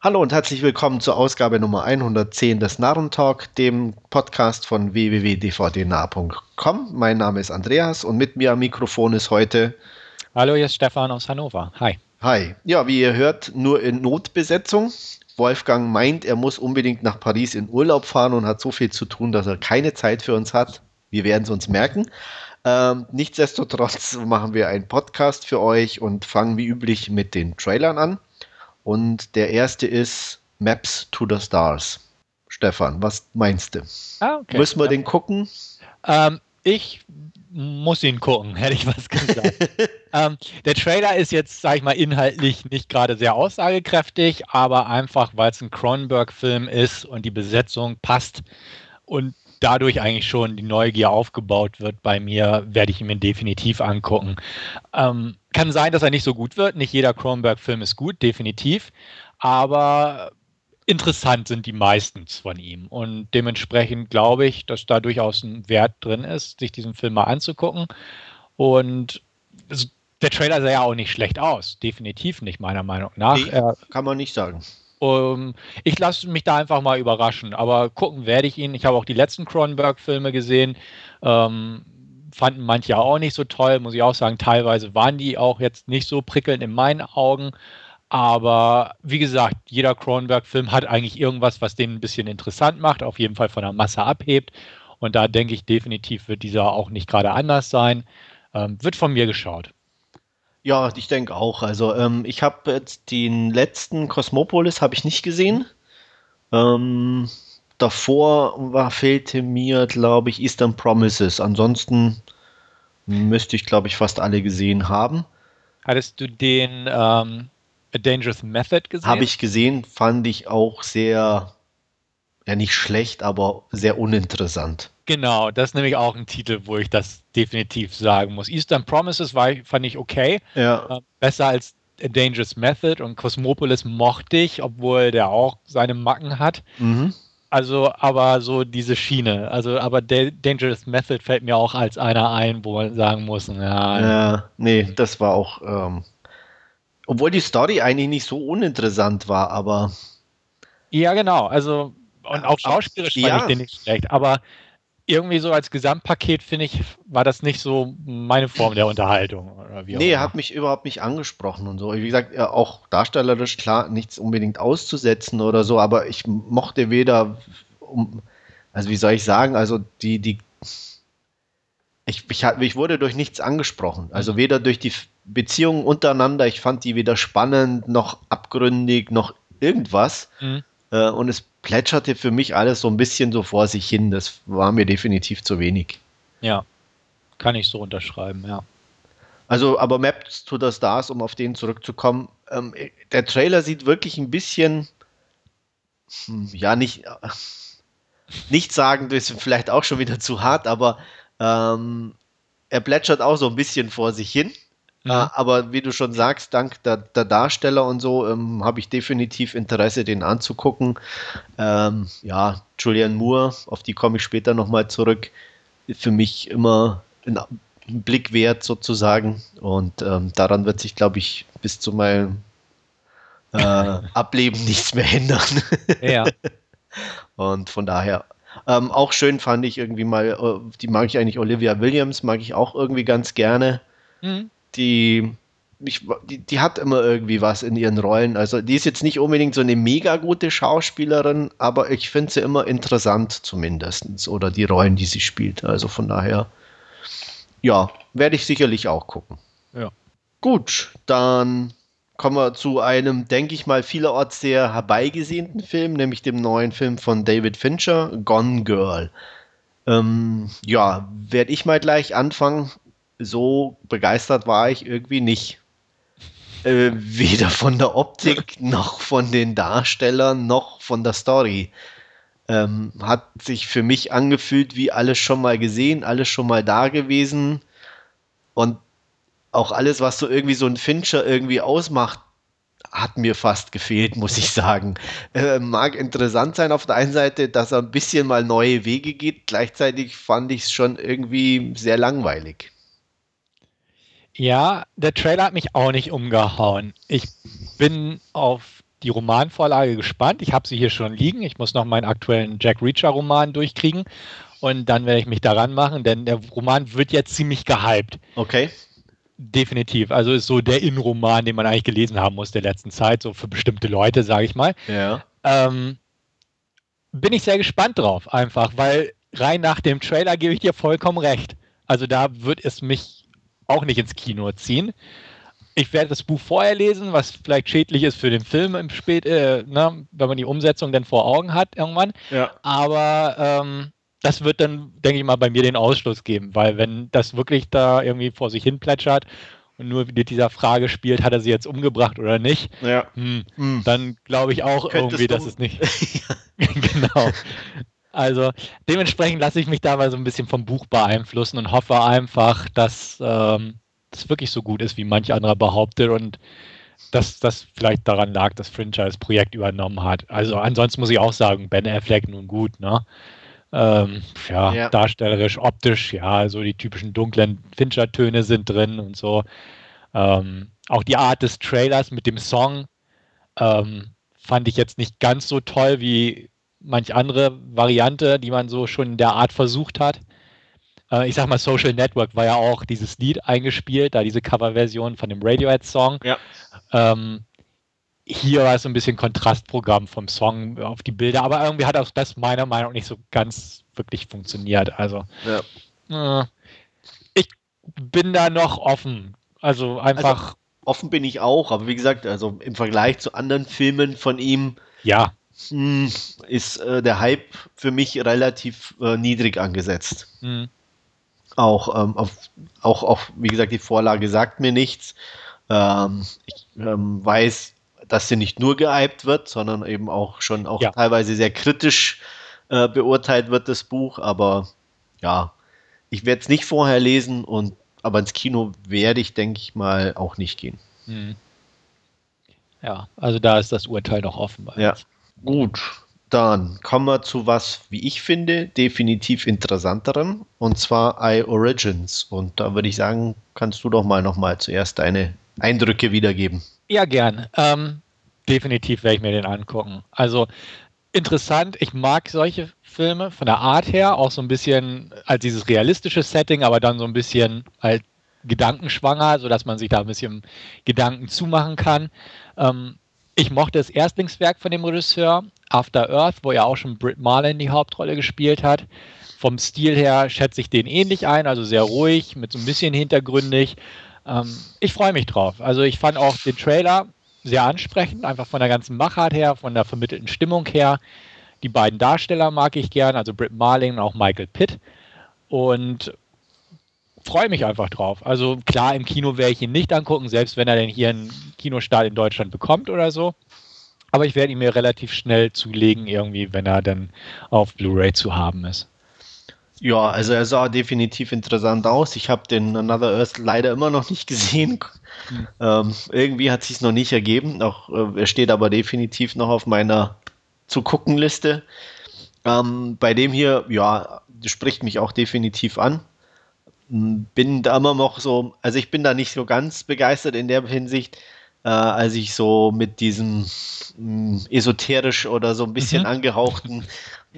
Hallo und herzlich willkommen zur Ausgabe Nummer 110 des Narrentalk, dem Podcast von www.dvdnah.com. Mein Name ist Andreas und mit mir am Mikrofon ist heute. Hallo, hier ist Stefan aus Hannover. Hi. Hi. Ja, wie ihr hört, nur in Notbesetzung. Wolfgang meint, er muss unbedingt nach Paris in Urlaub fahren und hat so viel zu tun, dass er keine Zeit für uns hat. Wir werden es uns merken. Ähm, nichtsdestotrotz machen wir einen Podcast für euch und fangen wie üblich mit den Trailern an. Und der erste ist Maps to the Stars. Stefan, was meinst du? Ah, okay. Müssen wir ja. den gucken? Ähm, ich muss ihn gucken, hätte ich was gesagt. ähm, der Trailer ist jetzt, sag ich mal, inhaltlich nicht gerade sehr aussagekräftig, aber einfach, weil es ein Cronenberg-Film ist und die Besetzung passt und dadurch eigentlich schon die Neugier aufgebaut wird bei mir, werde ich ihn mir definitiv angucken. Ähm, kann sein, dass er nicht so gut wird. Nicht jeder Cronenberg-Film ist gut, definitiv. Aber interessant sind die meistens von ihm. Und dementsprechend glaube ich, dass da durchaus ein Wert drin ist, sich diesen Film mal anzugucken. Und der Trailer sah ja auch nicht schlecht aus. Definitiv nicht, meiner Meinung nach. Nee, kann man nicht sagen. Um, ich lasse mich da einfach mal überraschen, aber gucken werde ich ihn. Ich habe auch die letzten Cronenberg-Filme gesehen. Ähm, fanden manche auch nicht so toll, muss ich auch sagen. Teilweise waren die auch jetzt nicht so prickelnd in meinen Augen. Aber wie gesagt, jeder Cronenberg-Film hat eigentlich irgendwas, was den ein bisschen interessant macht, auf jeden Fall von der Masse abhebt. Und da denke ich definitiv wird dieser auch nicht gerade anders sein. Ähm, wird von mir geschaut. Ja, ich denke auch. Also ähm, ich habe jetzt den letzten Cosmopolis habe ich nicht gesehen. Ähm, davor war, fehlte mir, glaube ich, Eastern Promises. Ansonsten müsste ich, glaube ich, fast alle gesehen haben. Hattest du den ähm, A Dangerous Method gesehen? Habe ich gesehen, fand ich auch sehr, ja nicht schlecht, aber sehr uninteressant. Genau, das ist nämlich auch ein Titel, wo ich das definitiv sagen muss. Eastern Promises war, fand ich okay. Ja. Äh, besser als A Dangerous Method und Cosmopolis mochte ich, obwohl der auch seine Macken hat. Mhm. Also, aber so diese Schiene. Also, aber Dangerous Method fällt mir auch als einer ein, wo man sagen muss, ja. Ja, nee, das war auch. Ähm, obwohl die Story eigentlich nicht so uninteressant war, aber. Ja, genau. Also, und auch schauspielerisch fand ja. ich den nicht schlecht. Aber irgendwie so als Gesamtpaket, finde ich, war das nicht so meine Form der Unterhaltung. Oder wie nee, hat mich überhaupt nicht angesprochen und so. Wie gesagt, auch darstellerisch klar, nichts unbedingt auszusetzen oder so, aber ich mochte weder, um, also wie soll ich sagen, also die, die, ich, ich, ich wurde durch nichts angesprochen. Also mhm. weder durch die Beziehungen untereinander, ich fand die weder spannend, noch abgründig, noch irgendwas. Mhm. Äh, und es plätscherte für mich alles so ein bisschen so vor sich hin. Das war mir definitiv zu wenig. Ja, kann ich so unterschreiben, ja. Also, aber Maps to the Stars, um auf den zurückzukommen, ähm, der Trailer sieht wirklich ein bisschen, hm, ja, nicht, nicht sagen, das ist vielleicht auch schon wieder zu hart, aber ähm, er plätschert auch so ein bisschen vor sich hin. Mhm. Äh, aber wie du schon sagst, dank der, der Darsteller und so ähm, habe ich definitiv Interesse, den anzugucken. Ähm, ja, Julian Moore, auf die komme ich später nochmal zurück, für mich immer ein Blick wert sozusagen. Und ähm, daran wird sich, glaube ich, bis zu meinem äh, Ableben nichts mehr ändern. ja. Und von daher ähm, auch schön fand ich irgendwie mal, äh, die mag ich eigentlich, Olivia Williams mag ich auch irgendwie ganz gerne. Mhm die, ich, die, die, hat immer irgendwie was in ihren Rollen. Also die ist jetzt nicht unbedingt so eine mega gute Schauspielerin, aber ich finde sie immer interessant zumindest. Oder die Rollen, die sie spielt. Also von daher, ja, werde ich sicherlich auch gucken. Ja. Gut, dann kommen wir zu einem, denke ich mal, vielerorts sehr herbeigesehnten Film, nämlich dem neuen Film von David Fincher, Gone Girl. Ähm, ja, werde ich mal gleich anfangen so begeistert war ich irgendwie nicht. Äh, weder von der Optik noch von den Darstellern noch von der Story. Ähm, hat sich für mich angefühlt wie alles schon mal gesehen, alles schon mal da gewesen. Und auch alles, was so irgendwie so ein Fincher irgendwie ausmacht, hat mir fast gefehlt, muss ich sagen. Äh, mag interessant sein auf der einen Seite, dass er ein bisschen mal neue Wege geht. Gleichzeitig fand ich es schon irgendwie sehr langweilig. Ja, der Trailer hat mich auch nicht umgehauen. Ich bin auf die Romanvorlage gespannt. Ich habe sie hier schon liegen. Ich muss noch meinen aktuellen Jack Reacher-Roman durchkriegen. Und dann werde ich mich daran machen, denn der Roman wird jetzt ziemlich gehypt. Okay. Definitiv. Also ist so der Innenroman, den man eigentlich gelesen haben muss der letzten Zeit, so für bestimmte Leute, sage ich mal. Ja. Ähm, bin ich sehr gespannt drauf, einfach, weil rein nach dem Trailer gebe ich dir vollkommen recht. Also da wird es mich auch nicht ins Kino ziehen. Ich werde das Buch vorher lesen, was vielleicht schädlich ist für den Film im Spät, äh, ne, wenn man die Umsetzung dann vor Augen hat irgendwann. Ja. Aber ähm, das wird dann, denke ich mal, bei mir den Ausschluss geben, weil wenn das wirklich da irgendwie vor sich hin plätschert und nur mit dieser Frage spielt, hat er sie jetzt umgebracht oder nicht, Ja. hm, Hm. dann glaube ich auch Könnte es irgendwie, dass es nicht. genau. Also dementsprechend lasse ich mich da mal so ein bisschen vom Buch beeinflussen und hoffe einfach, dass ähm, das wirklich so gut ist, wie manch anderer behauptet und dass das vielleicht daran lag, dass Fringe das Projekt übernommen hat. Also ansonsten muss ich auch sagen, Ben Affleck nun gut, ne? Ähm, ja, Ja. darstellerisch, optisch, ja, so die typischen dunklen Fincher-Töne sind drin und so. Ähm, auch die Art des Trailers mit dem Song ähm, fand ich jetzt nicht ganz so toll wie manch andere Variante, die man so schon in der Art versucht hat. Äh, ich sag mal, Social Network war ja auch dieses Lied eingespielt, da diese Coverversion von dem Radiohead-Song. Ja. Ähm, hier war es so ein bisschen Kontrastprogramm vom Song auf die Bilder, aber irgendwie hat auch das meiner Meinung nach nicht so ganz wirklich funktioniert. Also Ja. äh, ich bin da noch offen. Also einfach, Offen bin ich auch, aber wie gesagt, also im Vergleich zu anderen Filmen von ihm ja, ist äh, der Hype für mich relativ äh, niedrig angesetzt. hm, Auch, ähm, auf, auch, auch, wie gesagt, die Vorlage sagt mir nichts. Ähm, ich ähm, weiß, dass sie nicht nur gehypt wird, sondern eben auch schon auch Ja. teilweise sehr kritisch äh, beurteilt wird, das Buch. Aber ja, ich werde es nicht vorher lesen und aber ins Kino werde ich, denke ich mal, auch nicht gehen. hm. ja, also da ist das Urteil noch offen. Ja. uns. Gut, dann kommen wir zu was, wie ich finde, definitiv interessanterem, und zwar iOrigins. Und da würde ich sagen, kannst du doch mal noch mal zuerst deine Eindrücke wiedergeben. Ja, gern. Ähm, definitiv werde ich mir den angucken. Also interessant, ich mag solche Filme von der Art her, auch so ein bisschen als dieses realistische Setting, aber dann so ein bisschen halt gedankenschwanger, sodass man sich da ein bisschen Gedanken zumachen kann. Ähm, ich mochte das Erstlingswerk von dem Regisseur, After Earth, wo ja auch schon Britt Marlin die Hauptrolle gespielt hat. Vom Stil her schätze ich den ähnlich ein, also sehr ruhig, mit so ein bisschen hintergründig. Ähm, ich freue mich drauf. Also ich fand auch den Trailer sehr ansprechend, einfach von der ganzen Machart her, von der vermittelten Stimmung her. Die beiden Darsteller mag ich gern, also Britt Marling und auch Michael Pitt. Und freue mich einfach drauf. Also klar, im Kino werde ich ihn nicht angucken, selbst wenn er denn hier einen Kinostart in Deutschland bekommt oder so. Aber ich werde ihn mir relativ schnell zulegen, irgendwie, wenn er dann auf Blu-ray zu haben ist. Ja, also er sah definitiv interessant aus. Ich habe den Another Earth leider immer noch nicht gesehen. Hm. Ähm, irgendwie hat sich noch nicht ergeben. Auch, äh, er steht aber definitiv noch auf meiner zu gucken Liste. Ähm, bei dem hier, ja, spricht mich auch definitiv an. Bin da immer noch so, also ich bin da nicht so ganz begeistert in der Hinsicht, äh, als ich so mit diesem mh, esoterisch oder so ein bisschen Mhm. angehauchten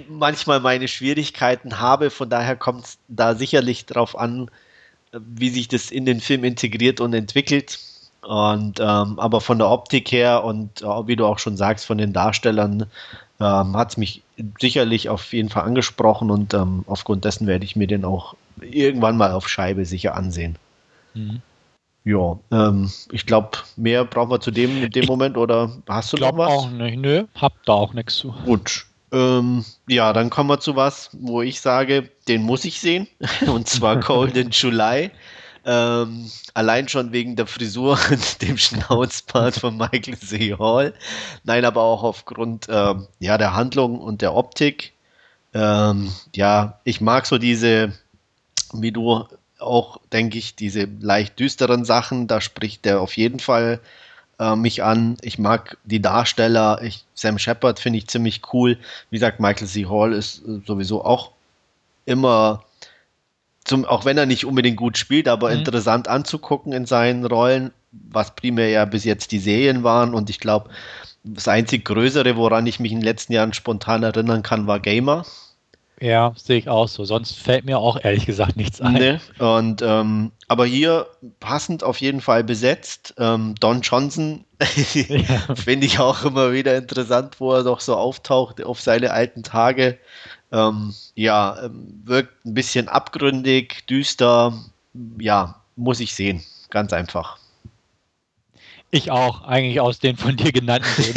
manchmal meine Schwierigkeiten habe. Von daher kommt es da sicherlich drauf an, wie sich das in den Film integriert und entwickelt. Und ähm, aber von der Optik her und äh, wie du auch schon sagst, von den Darstellern ähm, hat es mich sicherlich auf jeden Fall angesprochen und ähm, aufgrund dessen werde ich mir den auch irgendwann mal auf Scheibe sicher ansehen. Mhm. Ja, ähm, ich glaube, mehr brauchen wir zu dem in dem Ich Moment oder hast du noch was? auch nicht. Nö, hab da auch nichts zu. Gut. Ähm, ja, dann kommen wir zu was, wo ich sage, den muss ich sehen. Und zwar Golden July. Ähm, allein schon wegen der Frisur und dem Schnauzbart von Michael C. Hall. Nein, aber auch aufgrund ähm, ja, der Handlung und der Optik. Ähm, ja, ich mag so diese, wie du auch, denke ich, diese leicht düsteren Sachen. Da spricht der auf jeden Fall äh, mich an. Ich mag die Darsteller. Ich, Sam Shepard finde ich ziemlich cool. Wie gesagt, Michael C. Hall ist äh, sowieso auch immer, zum, auch wenn er nicht unbedingt gut spielt, aber Mhm. interessant anzugucken in seinen Rollen, was primär ja bis jetzt die Serien waren. Und ich glaube, Das einzig Größere, woran ich mich in den letzten Jahren spontan erinnern kann, war Gamer. Ja, sehe ich auch so. Sonst fällt mir auch ehrlich gesagt nichts ein. Nee. Und ähm, aber hier passend auf jeden Fall besetzt. Ähm, Don Johnson ja. finde ich auch immer wieder interessant, wo er doch so auftaucht auf seine alten Tage. Ähm, ja, ähm, wirkt ein bisschen abgründig, düster. Ja, muss ich sehen. Ganz einfach. Ich auch, eigentlich aus den von dir genannten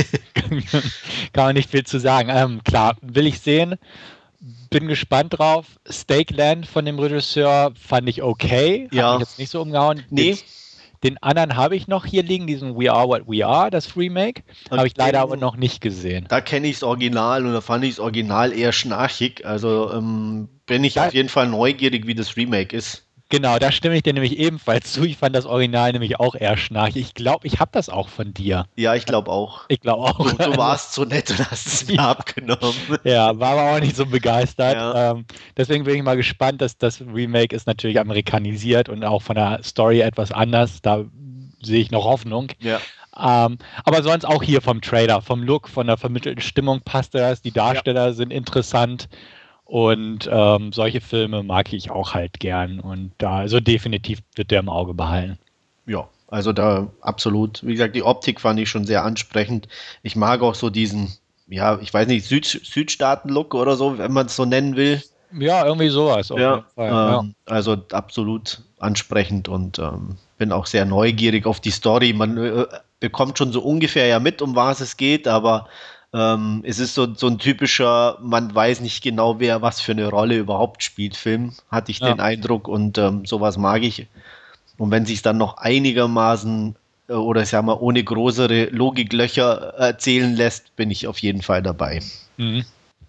Kann man nicht viel zu sagen. Ähm, klar, will ich sehen. Bin gespannt drauf. Stakeland von dem Regisseur fand ich okay. Ja. Hat mich jetzt nicht so umgehauen. Nee. Den, den anderen habe ich noch hier liegen, diesen We Are What We Are, das Remake. Habe ich leider aber noch nicht gesehen. Da kenne ich das Original und da fand ich das Original eher schnarchig. Also ähm, bin ich da, auf jeden Fall neugierig, wie das Remake ist. Genau, da stimme ich dir nämlich ebenfalls zu. Ich fand das Original nämlich auch eher schnarchig. Ich glaube, ich habe das auch von dir. Ja, ich glaube auch. Ich glaube auch. Du, du, warst so nett und hast es mir ja. abgenommen. Ja, war aber auch nicht so begeistert. Ja. Ähm, deswegen bin ich mal gespannt, dass das Remake ist natürlich amerikanisiert und auch von der Story etwas anders. Da sehe ich noch Hoffnung. Ja. Ähm, aber sonst auch hier vom Trailer, vom Look, von der vermittelten Stimmung passt das. Die Darsteller ja. sind interessant. Und ähm, solche Filme mag ich auch halt gern. Und da, also definitiv wird der im Auge behalten. Ja, also da absolut. Wie gesagt, die Optik fand ich schon sehr ansprechend. Ich mag auch so diesen, ja, ich weiß nicht, Süd Südstaaten-Look oder so, wenn man es so nennen will. Ja, irgendwie sowas. Ja, ähm, ja, Also absolut ansprechend und ähm, bin auch sehr neugierig auf die Story. Man äh, bekommt schon so ungefähr ja mit, um was es geht, aber ähm, es ist so, so ein typischer, man weiß nicht genau, wer was für eine Rolle überhaupt spielt, Film, hatte ich ja. den Eindruck und ähm, sowas mag ich. Und wenn sich dann noch einigermaßen äh, oder ich sag mal ohne größere Logiklöcher erzählen lässt, bin ich auf jeden Fall dabei. Mhm.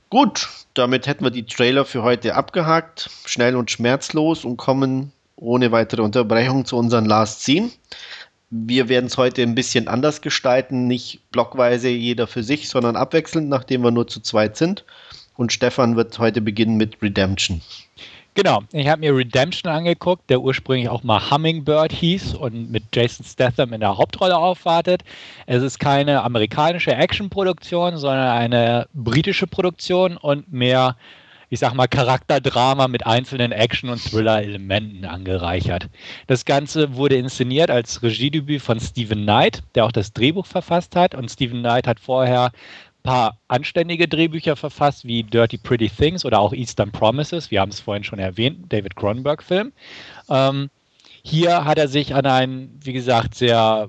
Gut, damit hätten wir die Trailer für heute abgehakt, schnell und schmerzlos und kommen ohne weitere Unterbrechung zu unseren Last Scene. Wir werden es heute ein bisschen anders gestalten, nicht blockweise jeder für sich, sondern abwechselnd, nachdem wir nur zu zweit sind. Und Stefan wird heute beginnen mit Redemption. Genau, ich habe mir Redemption angeguckt, der ursprünglich auch mal Hummingbird hieß und mit Jason Statham in der Hauptrolle aufwartet. Es ist keine amerikanische Actionproduktion, sondern eine britische Produktion und mehr ich sag mal, Charakterdrama mit einzelnen Action- und Thriller-Elementen angereichert. Das Ganze wurde inszeniert als Regiedebüt von Stephen Knight, der auch das Drehbuch verfasst hat. Und Stephen Knight hat vorher ein paar anständige Drehbücher verfasst, wie Dirty Pretty Things oder auch Eastern Promises. Wir haben es vorhin schon erwähnt, David Cronenberg-Film. Ähm, hier hat er sich an einen, wie gesagt, sehr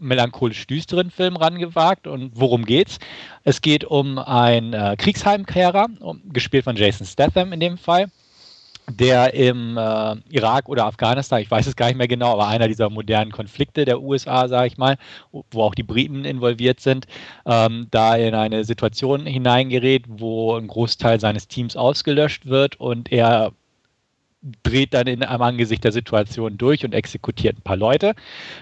melancholisch düsteren Film rangewagt. Und worum geht's? Es geht um einen äh, Kriegsheimkehrer, um, gespielt von Jason Statham in dem Fall, der im äh, Irak oder Afghanistan, ich weiß es gar nicht mehr genau, aber einer dieser modernen Konflikte der USA, sage ich mal, wo auch die Briten involviert sind, ähm, da in eine Situation hineingerät, wo ein Großteil seines Teams ausgelöscht wird und er dreht dann in einem Angesicht der Situation durch und exekutiert ein paar Leute,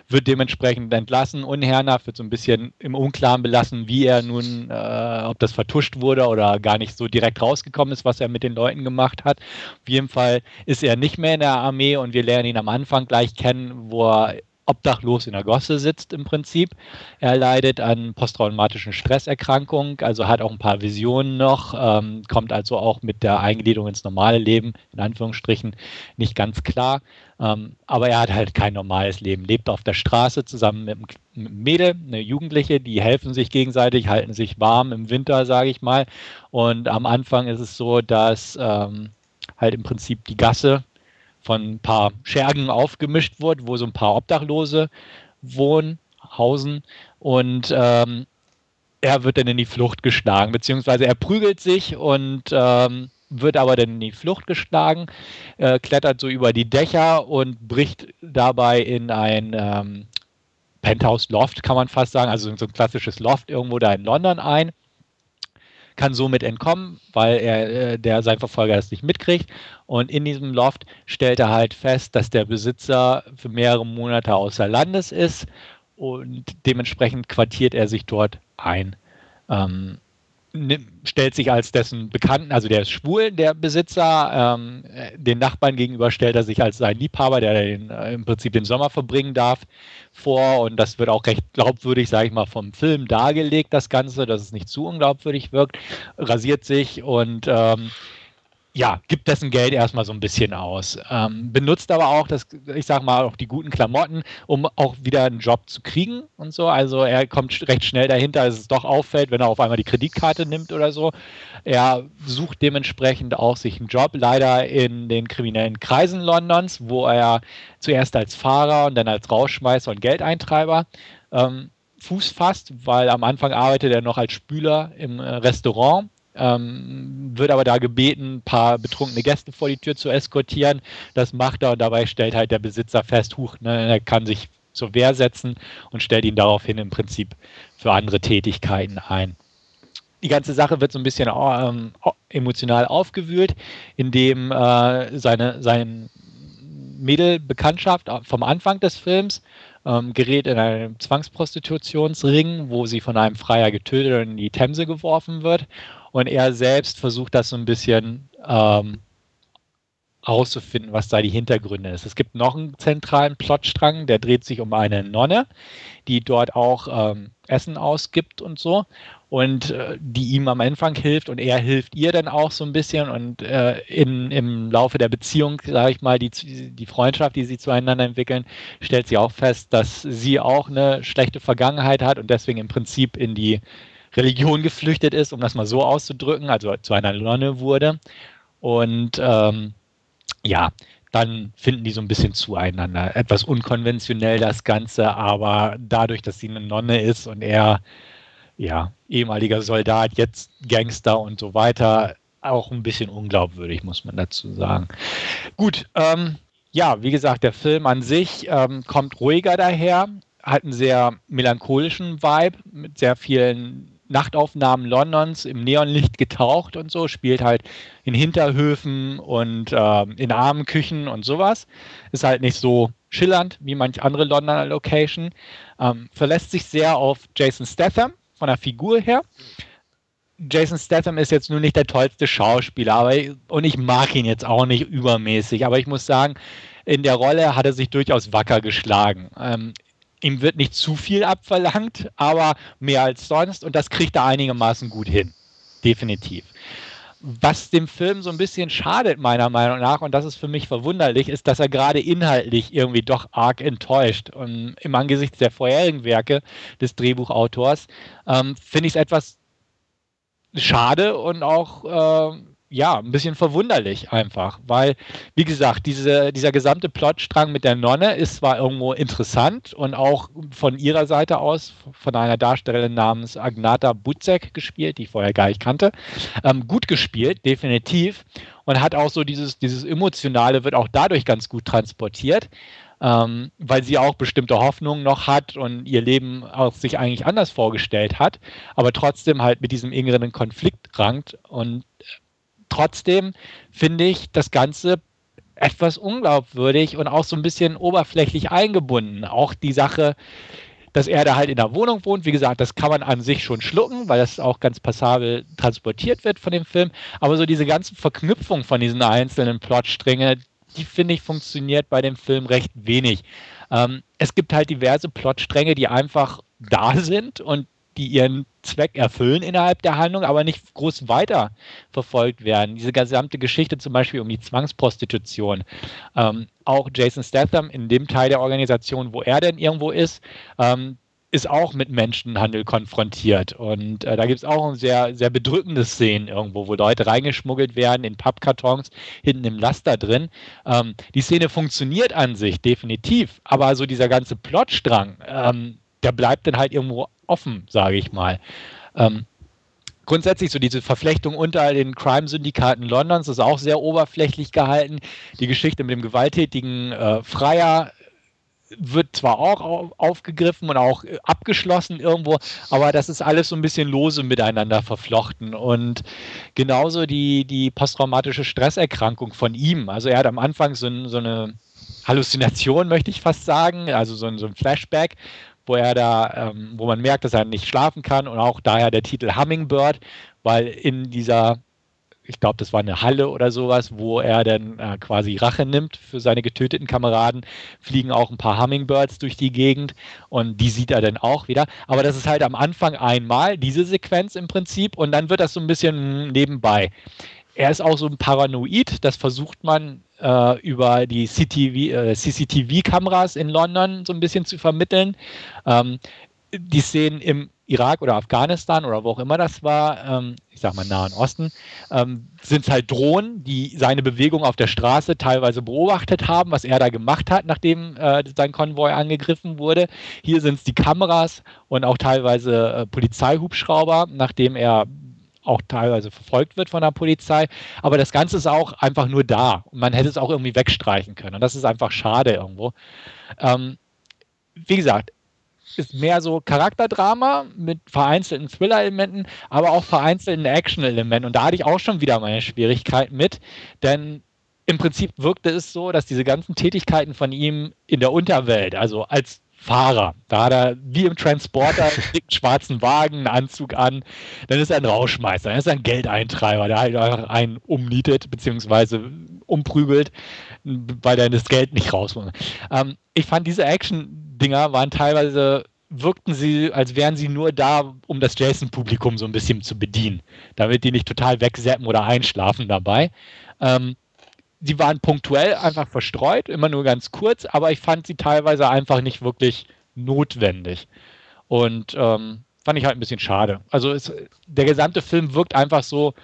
wird dementsprechend entlassen, unherrenhaft, wird so ein bisschen im Unklaren belassen, wie er nun, äh, ob das vertuscht wurde oder gar nicht so direkt rausgekommen ist, was er mit den Leuten gemacht hat. Auf jeden Fall ist er nicht mehr in der Armee und wir lernen ihn am Anfang gleich kennen, wo er obdachlos in der Gosse sitzt im Prinzip. Er leidet an posttraumatischen Stresserkrankungen, also hat auch ein paar Visionen noch, ähm, kommt also auch mit der Eingliederung ins normale Leben, in Anführungsstrichen, nicht ganz klar. Ähm, aber er hat halt kein normales Leben, lebt auf der Straße zusammen mit einem Mädel, eine Jugendliche, die helfen sich gegenseitig, halten sich warm im Winter, sage ich mal. Und am Anfang ist es so, dass ähm, halt im Prinzip die Gasse von ein paar Schergen aufgemischt wurde, wo so ein paar Obdachlose wohnen, hausen. Und ähm, er wird dann in die Flucht geschlagen, beziehungsweise er prügelt sich und ähm, wird aber dann in die Flucht geschlagen, äh, klettert so über die Dächer und bricht dabei in ein ähm, Penthouse-Loft, kann man fast sagen, also so ein klassisches Loft irgendwo da in London ein kann somit entkommen, weil er, äh, der sein Verfolger das nicht mitkriegt. Und in diesem Loft stellt er halt fest, dass der Besitzer für mehrere Monate außer Landes ist und dementsprechend quartiert er sich dort ein. Ähm, stellt sich als dessen Bekannten, also der ist schwul, der Besitzer, ähm, den Nachbarn gegenüber stellt er sich als seinen Liebhaber, der den, äh, im Prinzip den Sommer verbringen darf, vor. Und das wird auch recht glaubwürdig, sage ich mal, vom Film dargelegt, das Ganze, dass es nicht zu unglaubwürdig wirkt, rasiert sich und ähm, ja, gibt dessen Geld erstmal so ein bisschen aus. Ähm, benutzt aber auch, das, ich sag mal, auch die guten Klamotten, um auch wieder einen Job zu kriegen und so. Also er kommt recht schnell dahinter, dass es doch auffällt, wenn er auf einmal die Kreditkarte nimmt oder so. Er sucht dementsprechend auch sich einen Job, leider in den kriminellen Kreisen Londons, wo er zuerst als Fahrer und dann als Rauschmeißer und Geldeintreiber ähm, Fuß fasst, weil am Anfang arbeitet er noch als Spüler im äh, Restaurant ähm, wird aber da gebeten, ein paar betrunkene Gäste vor die Tür zu eskortieren. Das macht er und dabei stellt halt der Besitzer fest, huch, ne, er kann sich zur Wehr setzen und stellt ihn daraufhin im Prinzip für andere Tätigkeiten ein. Die ganze Sache wird so ein bisschen ähm, emotional aufgewühlt, indem äh, seine, sein Mädel Bekanntschaft vom Anfang des Films ähm, gerät in einen Zwangsprostitutionsring, wo sie von einem Freier getötet und in die Themse geworfen wird. Und er selbst versucht das so ein bisschen ähm, herauszufinden, was da die Hintergründe ist. Es gibt noch einen zentralen Plotstrang, der dreht sich um eine Nonne, die dort auch ähm, Essen ausgibt und so und äh, die ihm am Anfang hilft und er hilft ihr dann auch so ein bisschen und äh, in, im Laufe der Beziehung, sage ich mal, die, die Freundschaft, die sie zueinander entwickeln, stellt sie auch fest, dass sie auch eine schlechte Vergangenheit hat und deswegen im Prinzip in die Religion geflüchtet ist, um das mal so auszudrücken, also zu einer Nonne wurde. Und ähm, ja, dann finden die so ein bisschen zueinander. Etwas unkonventionell das Ganze, aber dadurch, dass sie eine Nonne ist und er, ja, ehemaliger Soldat, jetzt Gangster und so weiter, auch ein bisschen unglaubwürdig, muss man dazu sagen. Gut, ähm, ja, wie gesagt, der Film an sich ähm, kommt ruhiger daher, hat einen sehr melancholischen Vibe mit sehr vielen Nachtaufnahmen Londons im Neonlicht getaucht und so, spielt halt in Hinterhöfen und äh, in armen Küchen und sowas. Ist halt nicht so schillernd wie manch andere Londoner Location. Ähm, verlässt sich sehr auf Jason Statham von der Figur her. Jason Statham ist jetzt nur nicht der tollste Schauspieler, aber und ich mag ihn jetzt auch nicht übermäßig, aber ich muss sagen, in der Rolle hat er sich durchaus wacker geschlagen. Ähm, ihm wird nicht zu viel abverlangt, aber mehr als sonst und das kriegt er einigermaßen gut hin. Definitiv. Was dem Film so ein bisschen schadet, meiner Meinung nach, und das ist für mich verwunderlich, ist, dass er gerade inhaltlich irgendwie doch arg enttäuscht. Und im Angesicht der vorherigen Werke des Drehbuchautors ähm, finde ich es etwas schade und auch äh, ja, ein bisschen verwunderlich einfach, weil, wie gesagt, diese, dieser gesamte Plotstrang mit der Nonne ist zwar irgendwo interessant und auch von ihrer Seite aus, von einer Darstellerin namens Agnata Butzek gespielt, die ich vorher gar nicht kannte, ähm, gut gespielt, definitiv, und hat auch so dieses, dieses Emotionale wird auch dadurch ganz gut transportiert. Ähm, weil sie auch bestimmte Hoffnungen noch hat und ihr Leben auch sich eigentlich anders vorgestellt hat, aber trotzdem halt mit diesem inneren Konflikt rankt und trotzdem finde ich das Ganze etwas unglaubwürdig und auch so ein bisschen oberflächlich eingebunden. Auch die Sache, dass er da halt in der Wohnung wohnt, wie gesagt, das kann man an sich schon schlucken, weil das auch ganz passabel transportiert wird von dem Film. Aber so diese ganze Verknüpfung von diesen einzelnen Plotstränge, die finde ich funktioniert bei dem Film recht wenig. Ähm, es gibt halt diverse Plotstränge, die einfach da sind und die ihren Zweck erfüllen innerhalb der Handlung, aber nicht groß weiter verfolgt werden. Diese gesamte Geschichte zum Beispiel um die Zwangsprostitution. Ähm, auch Jason Statham in dem Teil der Organisation, wo er denn irgendwo ist, ähm, ist auch mit Menschenhandel konfrontiert. Und äh, da gibt es auch sehr, sehr bedrückendes Szenen irgendwo, wo Leute reingeschmuggelt werden in Pappkartons, hinten im Laster drin. Ähm, die Szene funktioniert an sich definitiv, aber so dieser ganze Plotstrang, ähm, der bleibt dann halt irgendwo offen, sage ich mal. Ähm, grundsätzlich so diese Verflechtung unter den Crime-Syndikaten Londons ist auch sehr oberflächlich gehalten. Die Geschichte mit dem gewalttätigen äh, Freier wird zwar auch aufgegriffen und auch äh, abgeschlossen irgendwo, aber das ist alles so ein bisschen lose miteinander verflochten. Und genauso die, die posttraumatische Stresserkrankung von ihm. Also er hat am Anfang so, so eine Halluzination, möchte ich fast sagen, also so so ein Flashback, wo er da, ähm, wo man merkt, dass er nicht schlafen kann und auch daher der Titel Hummingbird, weil in dieser ich glaube, das war eine Halle oder sowas, wo er dann äh, quasi Rache nimmt für seine getöteten Kameraden, fliegen auch ein paar Hummingbirds durch die Gegend und die sieht er dann auch wieder. Aber das ist halt am Anfang einmal diese Sequenz im Prinzip und dann wird das so ein bisschen nebenbei. Er ist auch so ein Paranoid, das versucht man äh, über die äh, CCTV-Kameras in London so ein bisschen zu vermitteln. Ähm, die Szenen im Irak oder Afghanistan oder wo auch immer das war, ähm, ich sag mal Nahen Osten, ähm, sind es halt Drohnen, die seine Bewegung auf der Straße teilweise beobachtet haben, was er da gemacht hat, nachdem äh, sein Konvoi angegriffen wurde. Hier sind es die Kameras und auch teilweise äh, Polizeihubschrauber, nachdem er auch teilweise verfolgt wird von der Polizei. Aber das Ganze ist auch einfach nur da. Man hätte es auch irgendwie wegstreichen können. Und das ist einfach schade irgendwo. Ähm, wie gesagt, ist mehr so Charakterdrama mit vereinzelten Thriller-Elementen, aber auch vereinzelten Action-Elementen. Und da hatte ich auch schon wieder meine Schwierigkeit mit, denn im Prinzip wirkte es so, dass diese ganzen Tätigkeiten von ihm in der Unterwelt, also als Fahrer. Da hat er wie im Transporter einen dicken schwarzen Wagen, einen Anzug an. Dann ist er ein Rauschmeister, dann ist er ein Geldeintreiber, der halt einfach einen umnietet bzw. umprügelt, weil er das Geld nicht raus muss. Ähm, ich fand diese Action-Dinger waren teilweise wirkten sie, als wären sie nur da, um das Jason-Publikum so ein bisschen zu bedienen, damit die nicht total wegseppen oder einschlafen dabei. Ähm, sie waren punktuell einfach verstreut, immer nur ganz kurz, aber ich fand sie teilweise einfach nicht wirklich notwendig. Und ähm, fand ich halt ein bisschen schade. Also es, der gesamte Film wirkt einfach so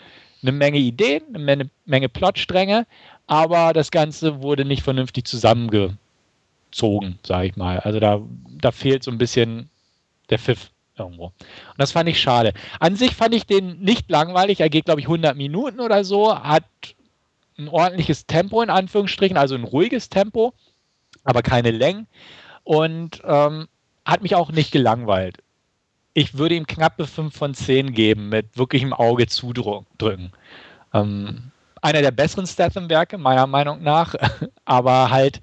eine Menge Ideen, eine Menge, Menge Plotstränge, aber das Ganze wurde nicht vernünftig zusammengezogen, sage ich mal. Also da, da fehlt so ein bisschen der Pfiff irgendwo. Und das fand ich schade. An sich fand ich den nicht langweilig. Er geht, glaube ich, 100 Minuten oder so, hat ein ordentliches Tempo in Anführungsstrichen, also ein ruhiges Tempo, aber keine Längen und ähm, hat mich auch nicht gelangweilt. Ich würde ihm knappe 5 von 10 geben, mit wirklichem Auge zudrücken. Ähm, einer der besseren Statham-Werke, meiner Meinung nach, aber halt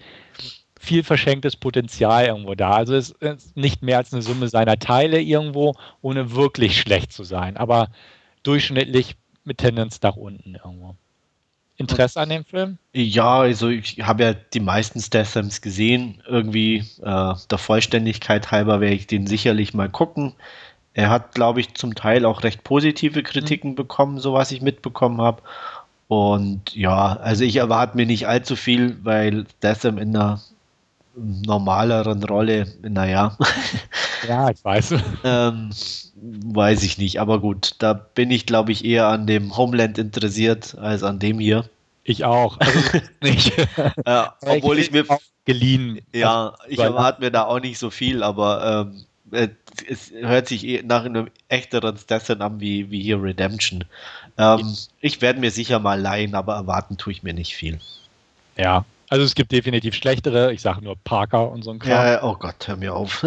viel verschenktes Potenzial irgendwo da. Also es ist nicht mehr als eine Summe seiner Teile irgendwo, ohne wirklich schlecht zu sein, aber durchschnittlich mit Tendenz nach unten irgendwo. Interesse an dem Film? Ja, also ich habe ja die meisten Stathams gesehen. Irgendwie äh, der Vollständigkeit halber werde ich den sicherlich mal gucken. Er hat, glaube ich, zum Teil auch recht positive Kritiken mhm. bekommen, so was ich mitbekommen habe. Und ja, also ich erwarte mir nicht allzu viel, weil Statham in einer normaleren Rolle, naja. Ja, ich weiß. ähm, weiß ich nicht, aber gut, da bin ich, glaube ich, eher an dem Homeland interessiert als an dem hier. Ich auch. Also nicht. äh, obwohl ich, ich mir geliehen. Ja, ich erwarte mir da auch nicht so viel, aber ähm, äh, es hört sich eh nach einem echteren Stassin an wie, wie hier Redemption. Ähm, ich werde mir sicher mal leihen, aber erwarten tue ich mir nicht viel. Ja, also es gibt definitiv schlechtere, ich sage nur Parker und so ein Kram. Ja, oh Gott, hör mir auf.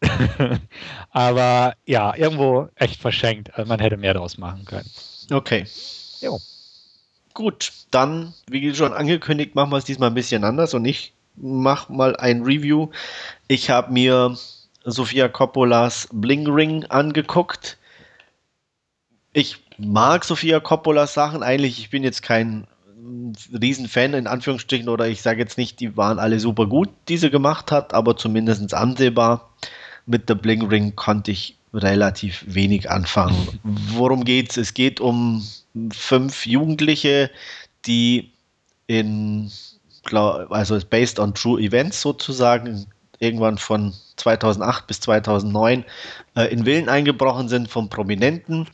Aber ja, irgendwo echt verschenkt. Also man hätte mehr draus machen können. Okay. Jo. Gut, dann, wie schon angekündigt, machen wir es diesmal ein bisschen anders und ich mache mal ein Review. Ich habe mir Sofia Coppolas Bling Ring angeguckt. Ich mag Sofia Coppolas Sachen eigentlich. Ich bin jetzt kein Riesenfan in Anführungsstrichen oder ich sage jetzt nicht, die waren alle super gut, die sie gemacht hat, aber zumindest ansehbar. Mit der Bling Ring konnte ich relativ wenig anfangen. Worum geht's? Es geht um fünf Jugendliche, die in, also ist based on true events sozusagen, irgendwann von 2008 bis 2009 äh, in Villen eingebrochen sind von Prominenten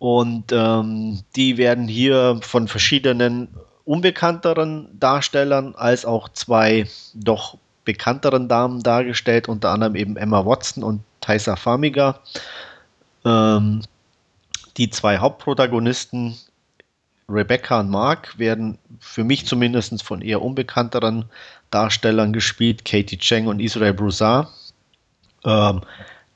und ähm, die werden hier von verschiedenen unbekannteren Darstellern als auch zwei doch bekannteren Damen dargestellt, unter anderem eben Emma Watson und Thaisa Farmiga. Ähm, die zwei Hauptprotagonisten, Rebecca und Mark, werden für mich zumindest von eher unbekannteren Darstellern gespielt, Katie Cheng und Israel Broussard. Ähm,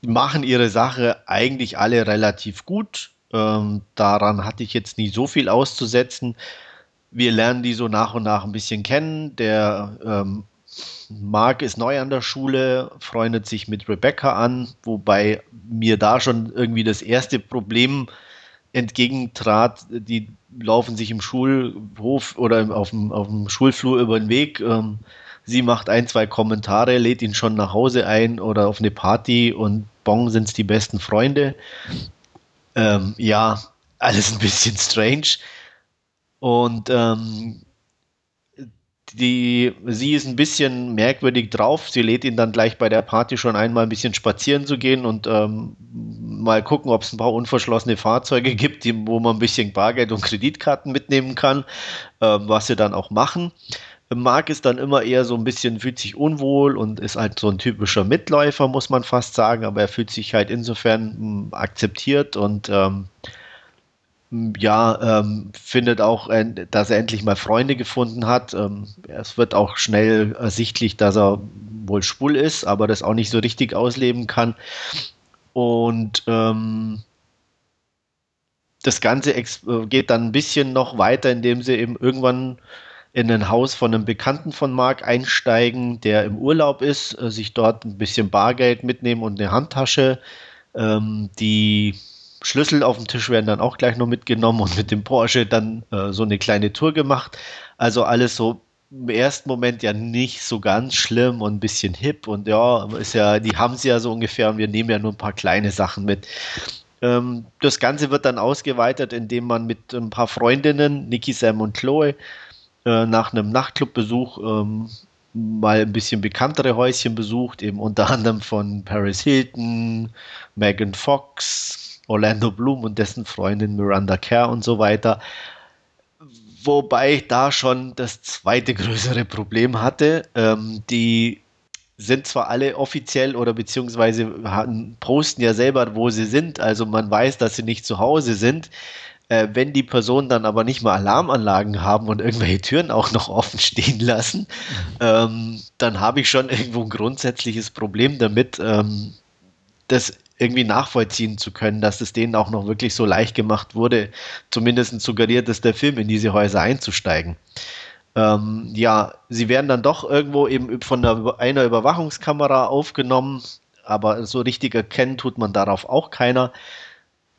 machen ihre Sache eigentlich alle relativ gut. Ähm, daran hatte ich jetzt nie so viel auszusetzen. Wir lernen die so nach und nach ein bisschen kennen. Der ähm, Mark ist neu an der Schule, freundet sich mit Rebecca an, wobei mir da schon irgendwie das erste Problem entgegentrat, die laufen sich im Schulhof oder auf dem, auf dem Schulflur über den Weg. Ähm, sie macht ein, zwei Kommentare, lädt ihn schon nach Hause ein oder auf eine Party und Bong sind es die besten Freunde. Ähm, ja, alles ein bisschen strange. Und ähm, die, sie ist ein bisschen merkwürdig drauf. Sie lädt ihn dann gleich bei der Party schon einmal ein bisschen spazieren zu gehen und ähm, mal gucken, ob es ein paar unverschlossene Fahrzeuge gibt, die, wo man ein bisschen Bargeld und Kreditkarten mitnehmen kann, ähm, was sie dann auch machen. Mark ist dann immer eher so ein bisschen, fühlt sich unwohl und ist halt so ein typischer Mitläufer, muss man fast sagen, aber er fühlt sich halt insofern hm, akzeptiert und ähm, ja, ähm, findet auch, äh, dass er endlich mal Freunde gefunden hat. Ähm, es wird auch schnell ersichtlich, dass er wohl schwul ist, aber das auch nicht so richtig ausleben kann. Und ähm, das Ganze äh, geht dann ein bisschen noch weiter, indem sie eben irgendwann in ein Haus von einem Bekannten von Mark einsteigen, der im Urlaub ist, äh, sich dort ein bisschen Bargeld mitnehmen und eine Handtasche. Ähm, die Schlüssel auf dem Tisch werden dann auch gleich noch mitgenommen und mit dem Porsche dann äh, so eine kleine Tour gemacht. Also alles so im ersten Moment ja nicht so ganz schlimm und ein bisschen hip und ja, ist ja, die haben sie ja so ungefähr und wir nehmen ja nur ein paar kleine Sachen mit. Ähm, das Ganze wird dann ausgeweitet, indem man mit ein paar Freundinnen, Nikki, Sam und Chloe, äh, nach einem Nachtclubbesuch ähm, mal ein bisschen bekanntere Häuschen besucht, eben unter anderem von Paris Hilton, Megan Fox, Orlando Bloom und dessen Freundin Miranda Kerr und so weiter. Wobei ich da schon das zweite größere Problem hatte. Ähm, die sind zwar alle offiziell oder beziehungsweise posten ja selber, wo sie sind, also man weiß, dass sie nicht zu Hause sind. Äh, wenn die Personen dann aber nicht mal Alarmanlagen haben und irgendwelche Türen auch noch offen stehen lassen, ähm, dann habe ich schon irgendwo ein grundsätzliches Problem damit, ähm, das irgendwie nachvollziehen zu können, dass es denen auch noch wirklich so leicht gemacht wurde, zumindest suggeriert es der Film, in diese Häuser einzusteigen. Ähm, ja, sie werden dann doch irgendwo eben von der, einer Überwachungskamera aufgenommen, aber so richtig erkennen tut man darauf auch keiner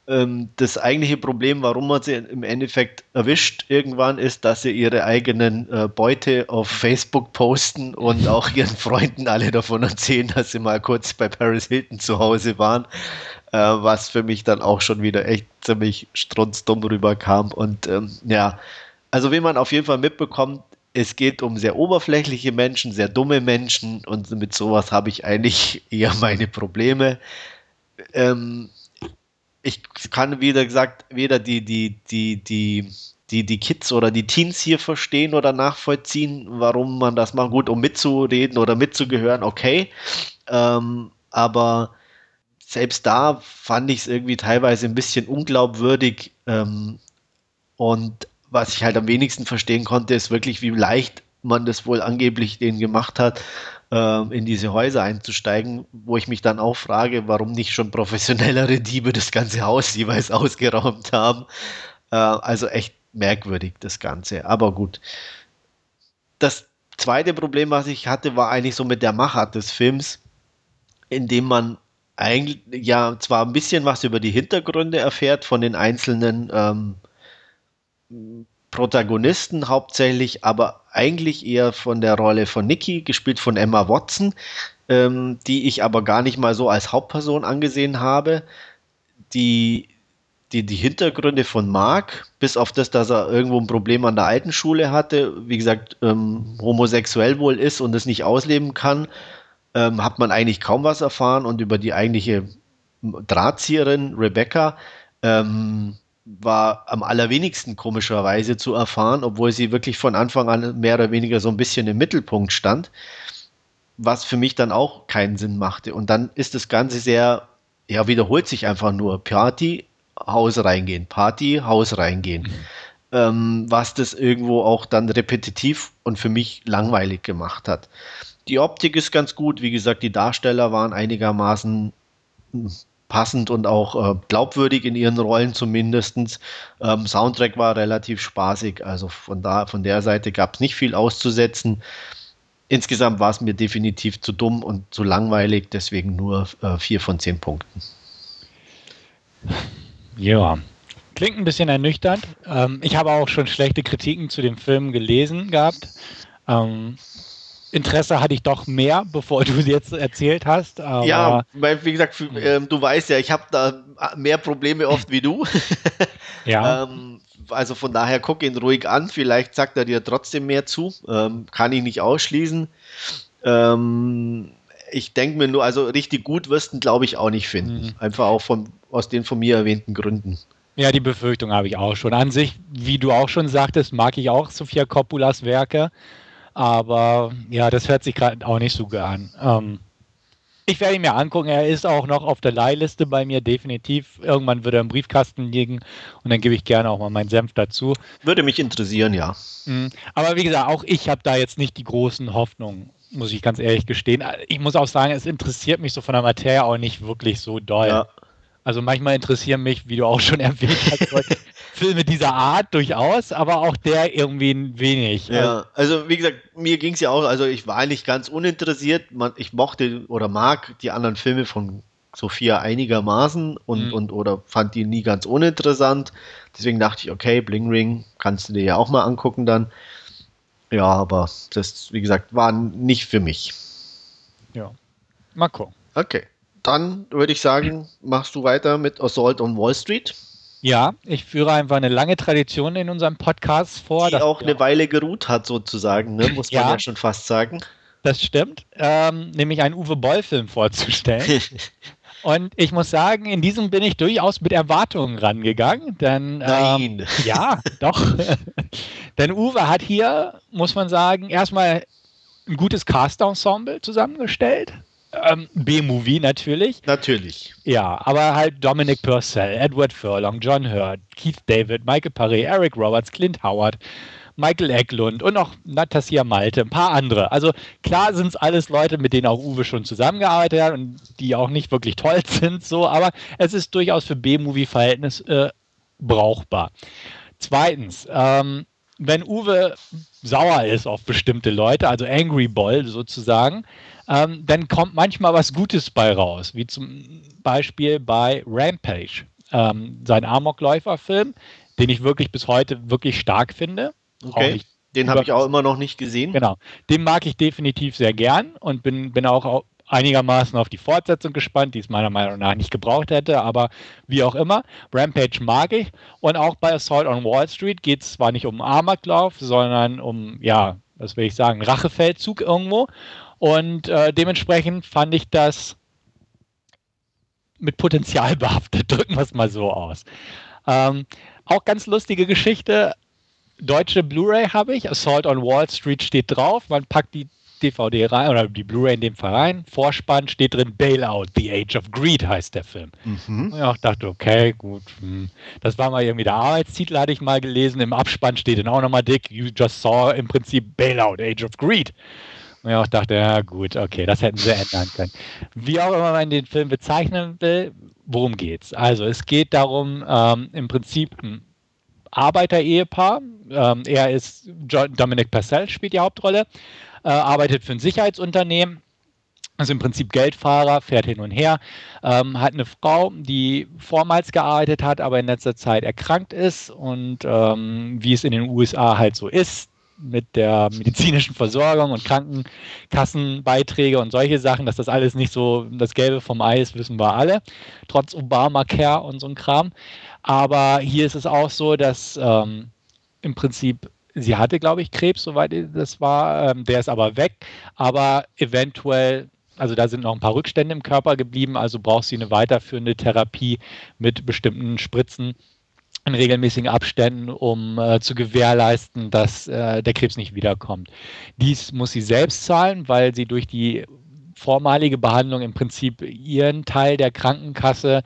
ähm, das eigentliche Problem, warum man sie im Endeffekt erwischt irgendwann, ist, dass sie ihre eigenen äh, Beute auf Facebook posten und auch ihren Freunden alle davon erzählen, dass sie mal kurz bei Paris Hilton zu Hause waren, äh, was für mich dann auch schon wieder echt ziemlich strunzdumm rüberkam. Und ähm, ja, also wie man auf jeden Fall mitbekommt, es geht um sehr oberflächliche Menschen, sehr dumme Menschen und mit sowas habe ich eigentlich eher meine Probleme. Ähm, ich kann wieder gesagt, weder die, die, die, die, die, die Kids oder die Teens hier verstehen oder nachvollziehen, warum man das macht. Gut, um mitzureden oder mitzugehören, okay. Ähm, aber selbst da fand ich es irgendwie teilweise ein bisschen unglaubwürdig. Ähm, und was ich halt am wenigsten verstehen konnte, ist wirklich, wie leicht man das wohl angeblich denen gemacht hat, in diese Häuser einzusteigen, wo ich mich dann auch frage, warum nicht schon professionellere Diebe das ganze Haus jeweils ausgeraubt haben. Äh, also echt merkwürdig das Ganze. Aber gut. Das zweite Problem, was ich hatte, war eigentlich so mit der Machart des Films, in dem man eigentlich ja zwar ein bisschen was über die Hintergründe erfährt von den einzelnen ähm, Protagonisten hauptsächlich, aber eigentlich eher von der Rolle von Nikki, gespielt von Emma Watson, ähm, die ich aber gar nicht mal so als Hauptperson angesehen habe. Die, die, die Hintergründe von Mark, bis auf das, dass er irgendwo ein Problem an der alten Schule hatte, wie gesagt, ähm, homosexuell wohl ist und es nicht ausleben kann, ähm, hat man eigentlich kaum was erfahren und über die eigentliche Drahtzieherin Rebecca ähm, war am allerwenigsten komischerweise zu erfahren, obwohl sie wirklich von Anfang an mehr oder weniger so ein bisschen im Mittelpunkt stand, was für mich dann auch keinen Sinn machte. Und dann ist das Ganze sehr, ja, wiederholt sich einfach nur. Party, Haus reingehen, Party, Haus reingehen. Mhm. Ähm, was das irgendwo auch dann repetitiv und für mich langweilig gemacht hat. Die Optik ist ganz gut, wie gesagt, die Darsteller waren einigermaßen passend und auch äh, glaubwürdig in ihren Rollen zumindest. Ähm, Soundtrack war relativ spaßig, also von, da, von der Seite gab es nicht viel auszusetzen. Insgesamt war es mir definitiv zu dumm und zu langweilig, deswegen nur äh, vier von zehn Punkten. Ja, Klingt ein bisschen ernüchternd. Ähm, ich habe auch schon schlechte Kritiken zu dem Film gelesen gehabt. Ähm, Interesse hatte ich doch mehr, bevor du es jetzt erzählt hast. ja, weil, wie gesagt, äh, du weißt ja, ich habe da mehr Probleme oft wie du. ja. ähm, also von daher guck ihn ruhig an. Vielleicht sagt er dir trotzdem mehr zu. Ähm, kann ich nicht ausschließen. Ähm, ich denke mir nur, also richtig gut wirst du, glaube ich, auch nicht finden. Mhm. Einfach auch von, aus den von mir erwähnten Gründen. Ja, die Befürchtung habe ich auch schon. An sich, wie du auch schon sagtest, mag ich auch Sofia Coppolas Werke. Aber ja, das hört sich gerade auch nicht so gut an. Ähm, ich werde ihn mir angucken. Er ist auch noch auf der Leihliste bei mir, definitiv. Irgendwann wird er im Briefkasten liegen und dann gebe ich gerne auch mal meinen Senf dazu. Würde mich interessieren, ja. Mhm. Aber wie gesagt, auch ich habe da jetzt nicht die großen Hoffnungen, muss ich ganz ehrlich gestehen. Ich muss auch sagen, es interessiert mich so von der Materie auch nicht wirklich so doll. Ja. Also manchmal interessieren mich, wie du auch schon erwähnt hast, Filme dieser Art durchaus, aber auch der irgendwie ein wenig. Ja, also wie gesagt, mir ging es ja auch, also ich war eigentlich ganz uninteressiert. ich mochte oder mag die anderen Filme von Sophia einigermaßen und, mhm. und oder fand die nie ganz uninteressant. Deswegen dachte ich, okay, Bling Ring kannst du dir ja auch mal angucken dann. Ja, aber das, wie gesagt, war nicht für mich. Ja. Mal gucken. Okay dann würde ich sagen, machst du weiter mit Assault on Wall Street. Ja, ich führe einfach eine lange Tradition in unserem Podcast vor. Die auch eine Weile geruht hat, sozusagen, ne? muss man ja, ja schon fast sagen. Das stimmt, ähm, nämlich einen Uwe Boll-Film vorzustellen. Und ich muss sagen, in diesem bin ich durchaus mit Erwartungen rangegangen. Denn, ähm, Nein. ja, doch. denn Uwe hat hier, muss man sagen, erstmal ein gutes Cast-Ensemble zusammengestellt. Ähm, B-Movie natürlich. Natürlich. Ja, aber halt Dominic Purcell, Edward Furlong, John Hurt, Keith David, Michael Paré, Eric Roberts, Clint Howard, Michael Eklund und noch Natassia Malte, ein paar andere. Also klar sind es alles Leute, mit denen auch Uwe schon zusammengearbeitet hat und die auch nicht wirklich toll sind, so, aber es ist durchaus für B-Movie-Verhältnis äh, brauchbar. Zweitens, ähm, wenn Uwe sauer ist auf bestimmte Leute, also Angry Ball sozusagen, ähm, dann kommt manchmal was Gutes bei raus, wie zum Beispiel bei Rampage, ähm, sein Amokläufer-Film, den ich wirklich bis heute wirklich stark finde. Okay. Den habe ich auch immer noch nicht gesehen. Genau. Den mag ich definitiv sehr gern und bin, bin auch einigermaßen auf die Fortsetzung gespannt, die es meiner Meinung nach nicht gebraucht hätte, aber wie auch immer. Rampage mag ich. Und auch bei Assault on Wall Street geht es zwar nicht um Amoklauf, sondern um, ja, was will ich sagen, Rachefeldzug irgendwo. Und äh, dementsprechend fand ich das mit Potenzial behaftet, drücken wir es mal so aus. Ähm, auch ganz lustige Geschichte. Deutsche Blu-ray habe ich. Assault on Wall Street steht drauf. Man packt die DVD rein, oder die Blu-ray in dem Fall rein. Vorspann steht drin Bailout, The Age of Greed heißt der Film. Mhm. Und ich dachte, okay, gut. Hm. Das war mal irgendwie der Arbeitstitel, hatte ich mal gelesen. Im Abspann steht dann auch nochmal dick, You just saw im Prinzip Bailout, Age of Greed. Ich auch dachte, ja gut, okay, das hätten sie ändern können. Wie auch immer man den Film bezeichnen will, worum geht's? Also es geht darum, ähm, im Prinzip ein Arbeiter-Ehepaar. Ähm, er ist Dominic Purcell spielt die Hauptrolle, äh, arbeitet für ein Sicherheitsunternehmen. Also im Prinzip Geldfahrer, fährt hin und her, ähm, hat eine Frau, die vormals gearbeitet hat, aber in letzter Zeit erkrankt ist und ähm, wie es in den USA halt so ist, mit der medizinischen Versorgung und Krankenkassenbeiträge und solche Sachen, dass das alles nicht so das Gelbe vom Eis, wissen wir alle, trotz Obamacare und so ein Kram. Aber hier ist es auch so, dass ähm, im Prinzip sie hatte, glaube ich, Krebs, soweit das war. Ähm, der ist aber weg. Aber eventuell, also da sind noch ein paar Rückstände im Körper geblieben. Also braucht sie eine weiterführende Therapie mit bestimmten Spritzen in regelmäßigen Abständen, um äh, zu gewährleisten, dass äh, der Krebs nicht wiederkommt. Dies muss sie selbst zahlen, weil sie durch die vormalige Behandlung im Prinzip ihren Teil der Krankenkasse,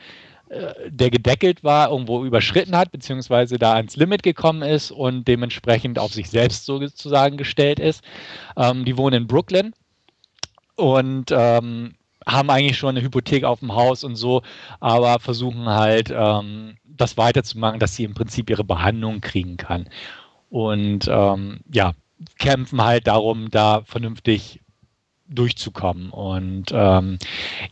äh, der gedeckelt war, irgendwo überschritten hat, beziehungsweise da ans Limit gekommen ist und dementsprechend auf sich selbst sozusagen gestellt ist. Ähm, die wohnen in Brooklyn und ähm, haben eigentlich schon eine Hypothek auf dem Haus und so, aber versuchen halt ähm, das weiterzumachen, dass sie im Prinzip ihre Behandlung kriegen kann. Und ähm, ja, kämpfen halt darum, da vernünftig durchzukommen. Und ähm,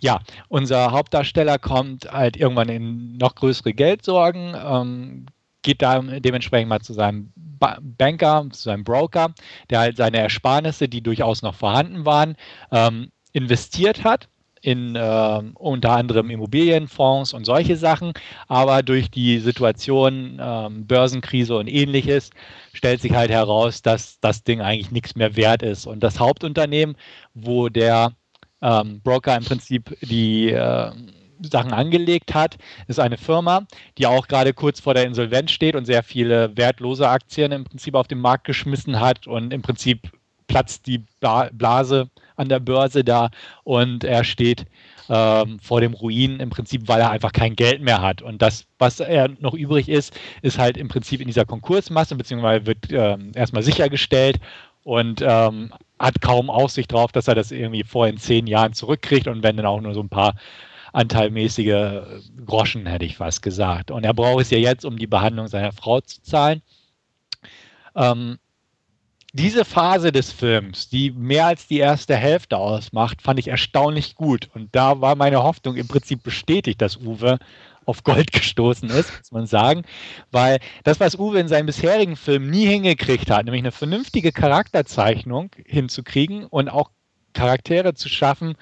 ja, unser Hauptdarsteller kommt halt irgendwann in noch größere Geldsorgen, ähm, geht da dementsprechend mal zu seinem ba Banker, zu seinem Broker, der halt seine Ersparnisse, die durchaus noch vorhanden waren, ähm, investiert hat in äh, unter anderem Immobilienfonds und solche Sachen. Aber durch die Situation, äh, Börsenkrise und ähnliches, stellt sich halt heraus, dass das Ding eigentlich nichts mehr wert ist. Und das Hauptunternehmen, wo der ähm, Broker im Prinzip die äh, Sachen angelegt hat, ist eine Firma, die auch gerade kurz vor der Insolvenz steht und sehr viele wertlose Aktien im Prinzip auf den Markt geschmissen hat und im Prinzip platzt die Blase an der Börse da und er steht ähm, vor dem Ruin im Prinzip, weil er einfach kein Geld mehr hat. Und das, was er noch übrig ist, ist halt im Prinzip in dieser Konkursmasse, beziehungsweise wird ähm, erstmal sichergestellt und ähm, hat kaum Aussicht darauf, dass er das irgendwie vor in zehn Jahren zurückkriegt und wenn dann auch nur so ein paar anteilmäßige Groschen, hätte ich fast gesagt. Und er braucht es ja jetzt, um die Behandlung seiner Frau zu zahlen. Ähm, diese Phase des Films, die mehr als die erste Hälfte ausmacht, fand ich erstaunlich gut. Und da war meine Hoffnung im Prinzip bestätigt, dass Uwe auf Gold gestoßen ist, muss man sagen. Weil das, was Uwe in seinen bisherigen Filmen nie hingekriegt hat, nämlich eine vernünftige Charakterzeichnung hinzukriegen und auch Charaktere zu schaffen,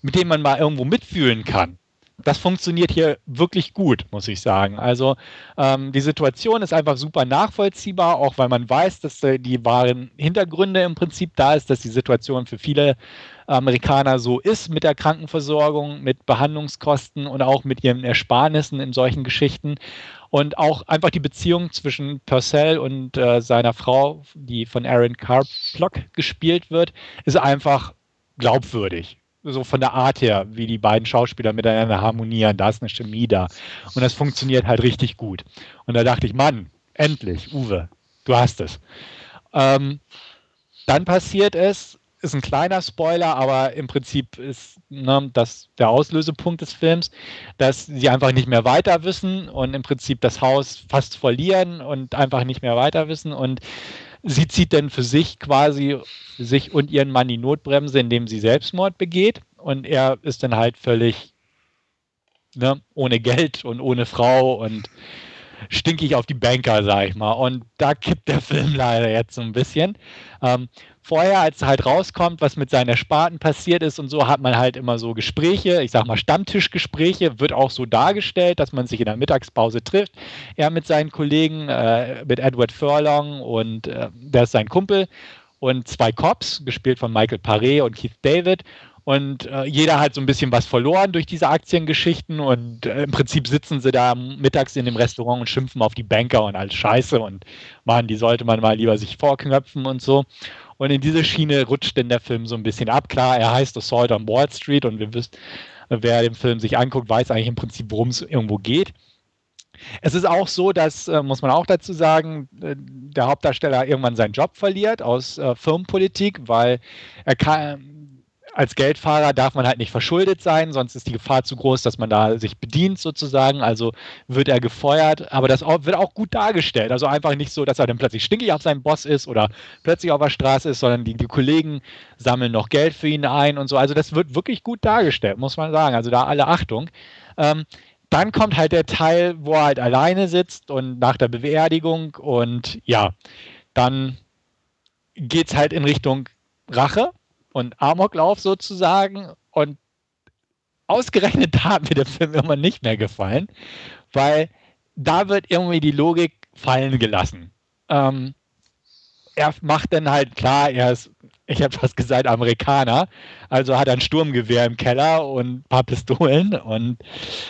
mit denen man mal irgendwo mitfühlen kann das funktioniert hier wirklich gut, muss ich sagen. Also ähm, die Situation ist einfach super nachvollziehbar, auch weil man weiß, dass äh, die wahren Hintergründe im Prinzip da ist, dass die Situation für viele Amerikaner so ist mit der Krankenversorgung, mit Behandlungskosten und auch mit ihren Ersparnissen in solchen Geschichten. Und auch einfach die Beziehung zwischen Purcell und äh, seiner Frau, die von Aaron Carplock gespielt wird, ist einfach glaubwürdig so von der Art her, wie die beiden Schauspieler miteinander harmonieren, da ist eine Chemie da. Und das funktioniert halt richtig gut. Und da dachte ich, Mann, endlich, Uwe, du hast es. Ähm, dann passiert es, ist ein kleiner Spoiler, aber im Prinzip ist ne, das der Auslösepunkt des Films, dass sie einfach nicht mehr weiter wissen und im Prinzip das Haus fast verlieren und einfach nicht mehr weiter wissen und sie zieht dann für sich quasi sich und ihren Mann die Notbremse, indem sie Selbstmord begeht. Und er ist dann halt völlig ne, ohne Geld und ohne Frau und stinkig auf die Banker, sag ich mal. Und da kippt der Film leider jetzt so ein bisschen. Ähm, vorher, als halt rauskommt, was mit seinen Ersparten passiert ist und so, hat man halt immer so Gespräche, ich sag mal Stammtischgespräche, wird auch so dargestellt, dass man sich in der Mittagspause trifft. Er mit seinen Kollegen, äh, mit Edward Furlong und äh, der ist sein Kumpel und zwei Cops, gespielt von Michael Paré und Keith David. Und äh, jeder hat so ein bisschen was verloren durch diese Aktiengeschichten und äh, im Prinzip sitzen sie da mittags in dem Restaurant und schimpfen auf die Banker und alles Scheiße und man, die sollte man mal lieber sich vorknöpfen und so. Und in diese Schiene rutscht denn der Film so ein bisschen ab. Klar, er heißt Assault on Wall Street und wir wissen, wer den Film sich anguckt, weiß eigentlich im Prinzip, worum es irgendwo geht. Es ist auch so, dass, äh, muss man auch dazu sagen, äh, der Hauptdarsteller irgendwann seinen Job verliert aus äh, Firmenpolitik, weil er kann, als Geldfahrer darf man halt nicht verschuldet sein, sonst ist die Gefahr zu groß, dass man da sich bedient sozusagen. Also wird er gefeuert, aber das wird auch gut dargestellt. Also einfach nicht so, dass er dann plötzlich stinkig auf seinem Boss ist oder plötzlich auf der Straße ist, sondern die, die Kollegen sammeln noch Geld für ihn ein und so. Also das wird wirklich gut dargestellt, muss man sagen. Also da alle Achtung. Ähm, dann kommt halt der Teil, wo er halt alleine sitzt und nach der Beerdigung und ja, dann geht es halt in Richtung Rache und Amoklauf sozusagen. Und ausgerechnet da hat mir der Film immer nicht mehr gefallen, weil da wird irgendwie die Logik fallen gelassen. Ähm, er macht dann halt klar, er ist, ich habe fast gesagt, Amerikaner, also hat ein Sturmgewehr im Keller und ein paar Pistolen und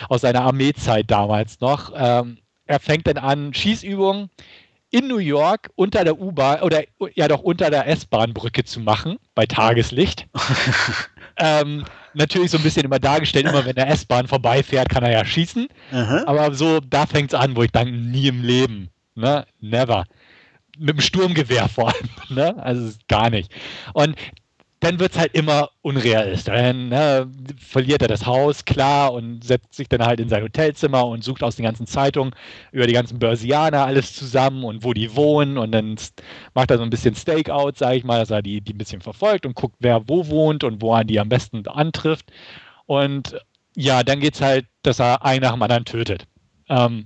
aus seiner Armeezeit damals noch. Ähm, er fängt dann an, Schießübungen in New York unter der U-Bahn oder ja doch unter der S-Bahn-Brücke zu machen, bei Tageslicht. ähm, natürlich so ein bisschen immer dargestellt, immer wenn der S-Bahn vorbeifährt, kann er ja schießen. Aha. Aber so, da fängt es an, wo ich denke, nie im Leben. Ne? Never. Mit dem Sturmgewehr vor allem. Ne? Also gar nicht. Und dann wird es halt immer unrealistisch. Dann ne, verliert er das Haus, klar, und setzt sich dann halt in sein Hotelzimmer und sucht aus den ganzen Zeitungen über die ganzen Börsianer alles zusammen und wo die wohnen. Und dann macht er so ein bisschen Stakeout, sage ich mal, dass er die, die ein bisschen verfolgt und guckt, wer wo wohnt und wo er die am besten antrifft. Und ja, dann geht es halt, dass er einen nach dem anderen tötet. Ähm,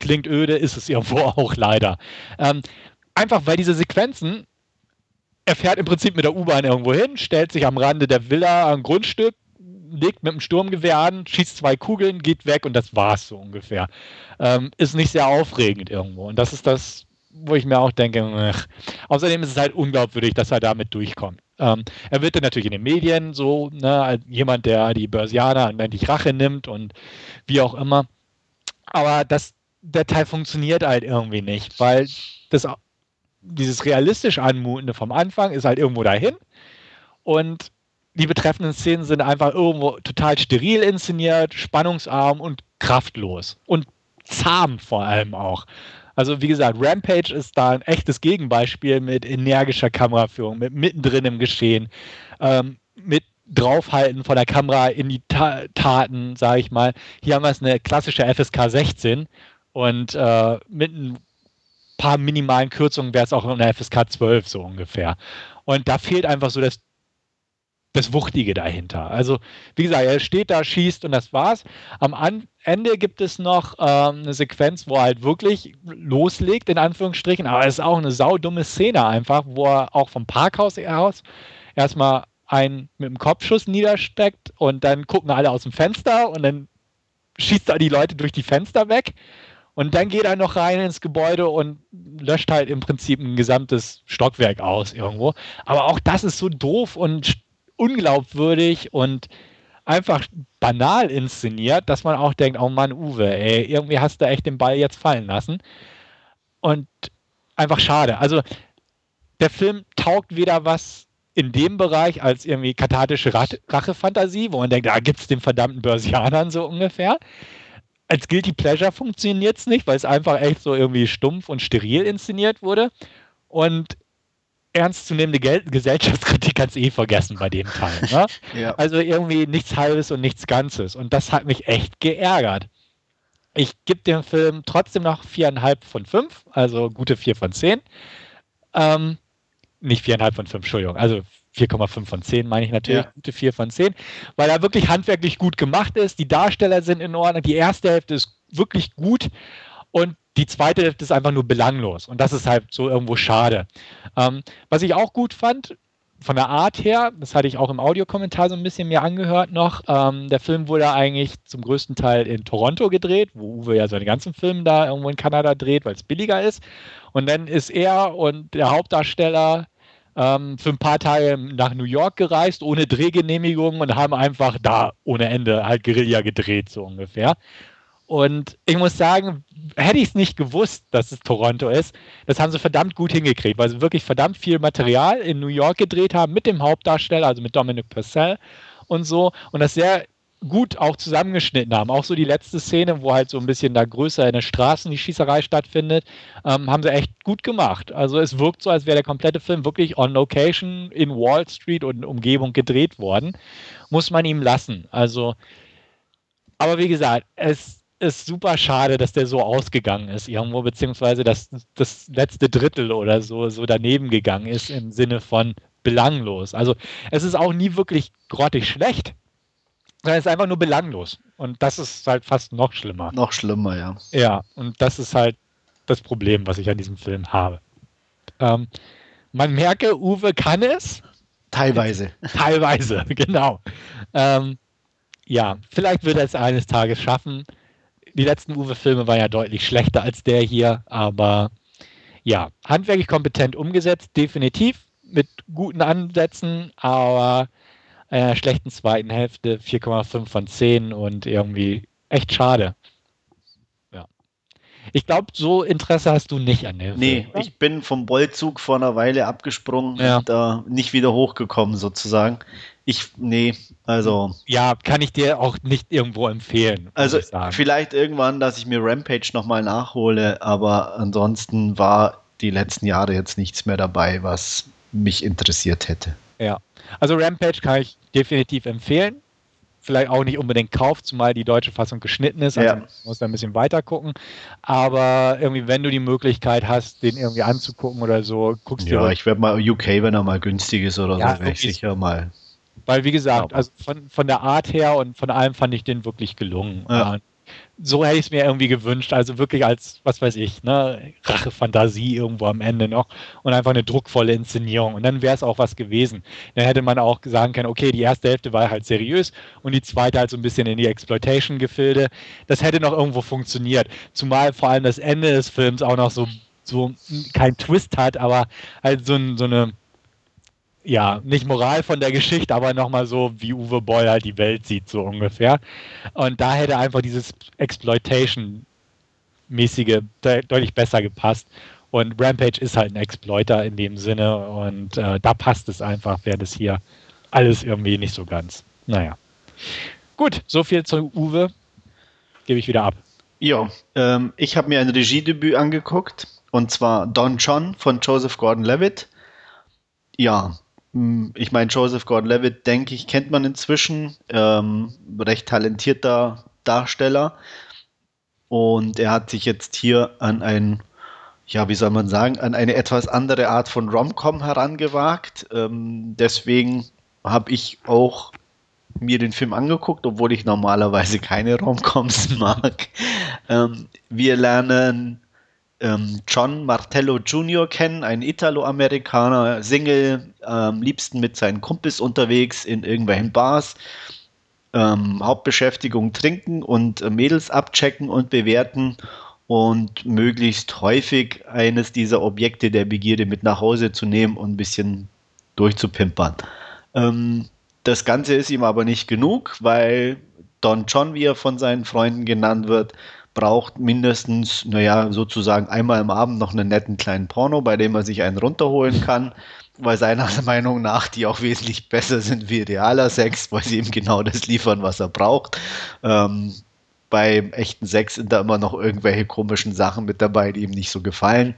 klingt öde, ist es irgendwo auch leider. Ähm, einfach weil diese Sequenzen er fährt im Prinzip mit der U-Bahn irgendwo hin, stellt sich am Rande der Villa ein Grundstück, legt mit dem Sturmgewehr an, schießt zwei Kugeln, geht weg und das war's so ungefähr. Ähm, ist nicht sehr aufregend irgendwo. Und das ist das, wo ich mir auch denke, ach. außerdem ist es halt unglaubwürdig, dass er damit durchkommt. Ähm, er wird dann natürlich in den Medien so, ne, als jemand, der die Börsianer anwendlich Rache nimmt und wie auch immer. Aber das, der Teil funktioniert halt irgendwie nicht, weil das dieses realistisch anmutende vom Anfang ist halt irgendwo dahin. Und die betreffenden Szenen sind einfach irgendwo total steril inszeniert, spannungsarm und kraftlos. Und zahm vor allem auch. Also wie gesagt, Rampage ist da ein echtes Gegenbeispiel mit energischer Kameraführung, mit mittendrin im Geschehen, ähm, mit draufhalten von der Kamera in die Ta Taten, sage ich mal. Hier haben wir es eine klassische FSK 16 und äh, mit einem paar minimalen Kürzungen wäre es auch in der FSK 12 so ungefähr. Und da fehlt einfach so das, das Wuchtige dahinter. Also, wie gesagt, er steht da, schießt und das war's. Am An Ende gibt es noch ähm, eine Sequenz, wo er halt wirklich loslegt, in Anführungsstrichen. Aber es ist auch eine saudumme Szene einfach, wo er auch vom Parkhaus aus erstmal einen mit dem Kopfschuss niedersteckt und dann gucken alle aus dem Fenster und dann schießt er die Leute durch die Fenster weg. Und dann geht er noch rein ins Gebäude und löscht halt im Prinzip ein gesamtes Stockwerk aus irgendwo. Aber auch das ist so doof und unglaubwürdig und einfach banal inszeniert, dass man auch denkt, oh Mann, Uwe, ey, irgendwie hast du echt den Ball jetzt fallen lassen. Und einfach schade. Also der Film taugt weder was in dem Bereich als irgendwie kathartische Rachefantasie, wo man denkt, da gibt es den verdammten Börsianern so ungefähr als Guilty Pleasure funktioniert es nicht, weil es einfach echt so irgendwie stumpf und steril inszeniert wurde. Und ernstzunehmende Gel Gesellschaftskritik kannst eh vergessen bei dem Teil. Ne? ja. Also irgendwie nichts Halbes und nichts Ganzes. Und das hat mich echt geärgert. Ich gebe dem Film trotzdem noch viereinhalb von fünf, also gute vier von zehn. Ähm, nicht viereinhalb von fünf, Entschuldigung. Also 4,5 von 10 meine ich natürlich, ja. gute 4 von 10, weil er wirklich handwerklich gut gemacht ist. Die Darsteller sind in Ordnung, die erste Hälfte ist wirklich gut und die zweite Hälfte ist einfach nur belanglos und das ist halt so irgendwo schade. Ähm, was ich auch gut fand, von der Art her, das hatte ich auch im Audiokommentar so ein bisschen mir angehört noch, ähm, der Film wurde eigentlich zum größten Teil in Toronto gedreht, wo Uwe ja seine ganzen Filme da irgendwo in Kanada dreht, weil es billiger ist. Und dann ist er und der Hauptdarsteller ähm, für ein paar Tage nach New York gereist, ohne Drehgenehmigung und haben einfach da ohne Ende halt Guerilla gedreht, so ungefähr. Und ich muss sagen, hätte ich es nicht gewusst, dass es Toronto ist, das haben sie verdammt gut hingekriegt, weil sie wirklich verdammt viel Material in New York gedreht haben mit dem Hauptdarsteller, also mit Dominic Purcell und so. Und das sehr gut auch zusammengeschnitten haben. Auch so die letzte Szene, wo halt so ein bisschen da größer in den Straßen die Schießerei stattfindet, ähm, haben sie echt gut gemacht. Also es wirkt so, als wäre der komplette Film wirklich on location in Wall Street und Umgebung gedreht worden. Muss man ihm lassen. Also, aber wie gesagt, es ist super schade, dass der so ausgegangen ist irgendwo, beziehungsweise dass das letzte Drittel oder so so daneben gegangen ist im Sinne von belanglos. Also es ist auch nie wirklich grottig schlecht, sondern ist einfach nur belanglos. Und das ist halt fast noch schlimmer. Noch schlimmer, ja. Ja, und das ist halt das Problem, was ich an diesem Film habe. Ähm, man merke, Uwe kann es. Teilweise. Teilweise, genau. Ähm, ja, vielleicht wird er es eines Tages schaffen. Die letzten Uwe-Filme waren ja deutlich schlechter als der hier, aber ja, handwerklich kompetent umgesetzt, definitiv, mit guten Ansätzen, aber einer schlechten zweiten Hälfte 4,5 von 10 und irgendwie echt schade. Ja. Ich glaube, so Interesse hast du nicht an dem Nee, Film, ich bin vom Bollzug vor einer Weile abgesprungen ja. und da nicht wieder hochgekommen sozusagen. Ich, nee, also. Ja, kann ich dir auch nicht irgendwo empfehlen. Also, vielleicht irgendwann, dass ich mir Rampage nochmal nachhole, aber ansonsten war die letzten Jahre jetzt nichts mehr dabei, was mich interessiert hätte. Ja, also Rampage kann ich definitiv empfehlen. Vielleicht auch nicht unbedingt kauft, zumal die deutsche Fassung geschnitten ist. Also ja. muss da ein bisschen weiter gucken. Aber irgendwie, wenn du die Möglichkeit hast, den irgendwie anzugucken oder so, guckst du. Ja, ich werde mal UK, wenn er mal günstig ist oder ja, so, werde ich sicher mal. Weil, wie gesagt, also von, von der Art her und von allem fand ich den wirklich gelungen. Ja so hätte ich es mir irgendwie gewünscht. Also wirklich als, was weiß ich, ne, Rache-Fantasie irgendwo am Ende noch und einfach eine druckvolle Inszenierung. Und dann wäre es auch was gewesen. Dann hätte man auch sagen können, okay, die erste Hälfte war halt seriös und die zweite halt so ein bisschen in die Exploitation-Gefilde. Das hätte noch irgendwo funktioniert. Zumal vor allem das Ende des Films auch noch so, so kein Twist hat, aber halt so, so eine ja, nicht Moral von der Geschichte, aber nochmal so, wie Uwe Boll halt die Welt sieht, so ungefähr. Und da hätte einfach dieses Exploitation-mäßige de deutlich besser gepasst. Und Rampage ist halt ein Exploiter in dem Sinne und äh, da passt es einfach, wäre das hier alles irgendwie nicht so ganz. Naja. Gut, so viel zu Uwe. Gebe ich wieder ab. Ja, ähm, ich habe mir ein Regiedebüt angeguckt und zwar Don John von Joseph Gordon-Levitt. Ja, ich meine, Joseph Gordon-Levitt, denke ich, kennt man inzwischen. Ähm, recht talentierter Darsteller. Und er hat sich jetzt hier an ein, ja, wie soll man sagen, an eine etwas andere Art von Rom-Com herangewagt. Ähm, deswegen habe ich auch mir den Film angeguckt, obwohl ich normalerweise keine Rom-Coms mag. Ähm, wir lernen ähm, John Martello Jr. kennen, ein Italo-Amerikaner, Single, am ähm, liebsten mit seinen Kumpels unterwegs in irgendwelchen Bars. Ähm, Hauptbeschäftigung trinken und äh, Mädels abchecken und bewerten und möglichst häufig eines dieser Objekte der Begierde mit nach Hause zu nehmen und ein bisschen durchzupimpern. Ähm, das Ganze ist ihm aber nicht genug, weil Don John, wie er von seinen Freunden genannt wird, braucht mindestens, naja, sozusagen einmal am Abend noch einen netten kleinen Porno, bei dem er sich einen runterholen kann, weil seiner Meinung nach die auch wesentlich besser sind wie realer Sex, weil sie ihm genau das liefern, was er braucht. Ähm, beim echten Sex sind da immer noch irgendwelche komischen Sachen mit dabei, die ihm nicht so gefallen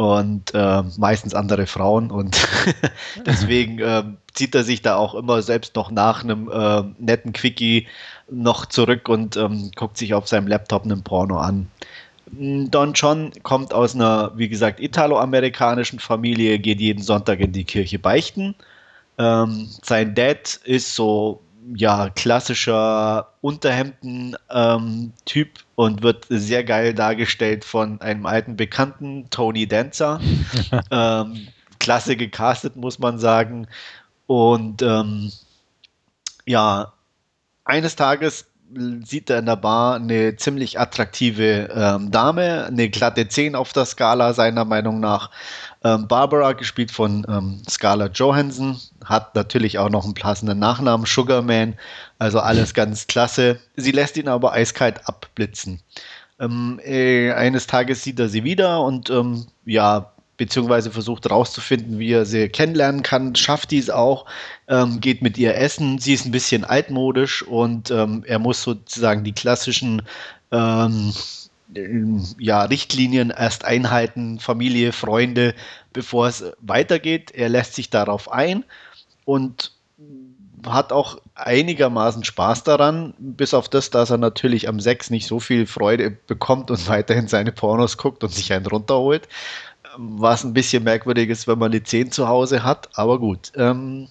und äh, meistens andere Frauen und deswegen äh, zieht er sich da auch immer selbst noch nach einem äh, netten Quickie noch zurück und ähm, guckt sich auf seinem Laptop einen Porno an. Don John kommt aus einer, wie gesagt, italoamerikanischen Familie, geht jeden Sonntag in die Kirche beichten. Ähm, sein Dad ist so, ja, klassischer Unterhemden-Typ ähm, und wird sehr geil dargestellt von einem alten Bekannten, Tony Dancer. ähm, klasse gecastet, muss man sagen. Und ähm, ja, eines Tages sieht er in der Bar eine ziemlich attraktive ähm, Dame, eine glatte 10 auf der Skala seiner Meinung nach. Ähm, Barbara, gespielt von ähm, Scarlett Johansson, hat natürlich auch noch einen passenden Nachnamen, Sugarman, also alles ganz klasse. Sie lässt ihn aber eiskalt abblitzen. Ähm, äh, eines Tages sieht er sie wieder und ähm, ja, beziehungsweise versucht herauszufinden, wie er sie kennenlernen kann, schafft dies auch, ähm, geht mit ihr essen. Sie ist ein bisschen altmodisch und ähm, er muss sozusagen die klassischen ähm, ja, Richtlinien erst einhalten, Familie, Freunde, bevor es weitergeht. Er lässt sich darauf ein und hat auch einigermaßen Spaß daran, bis auf das, dass er natürlich am Sex nicht so viel Freude bekommt und weiterhin seine Pornos guckt und sich einen runterholt was ein bisschen merkwürdig ist, wenn man die 10 zu Hause hat, aber gut. Ähm,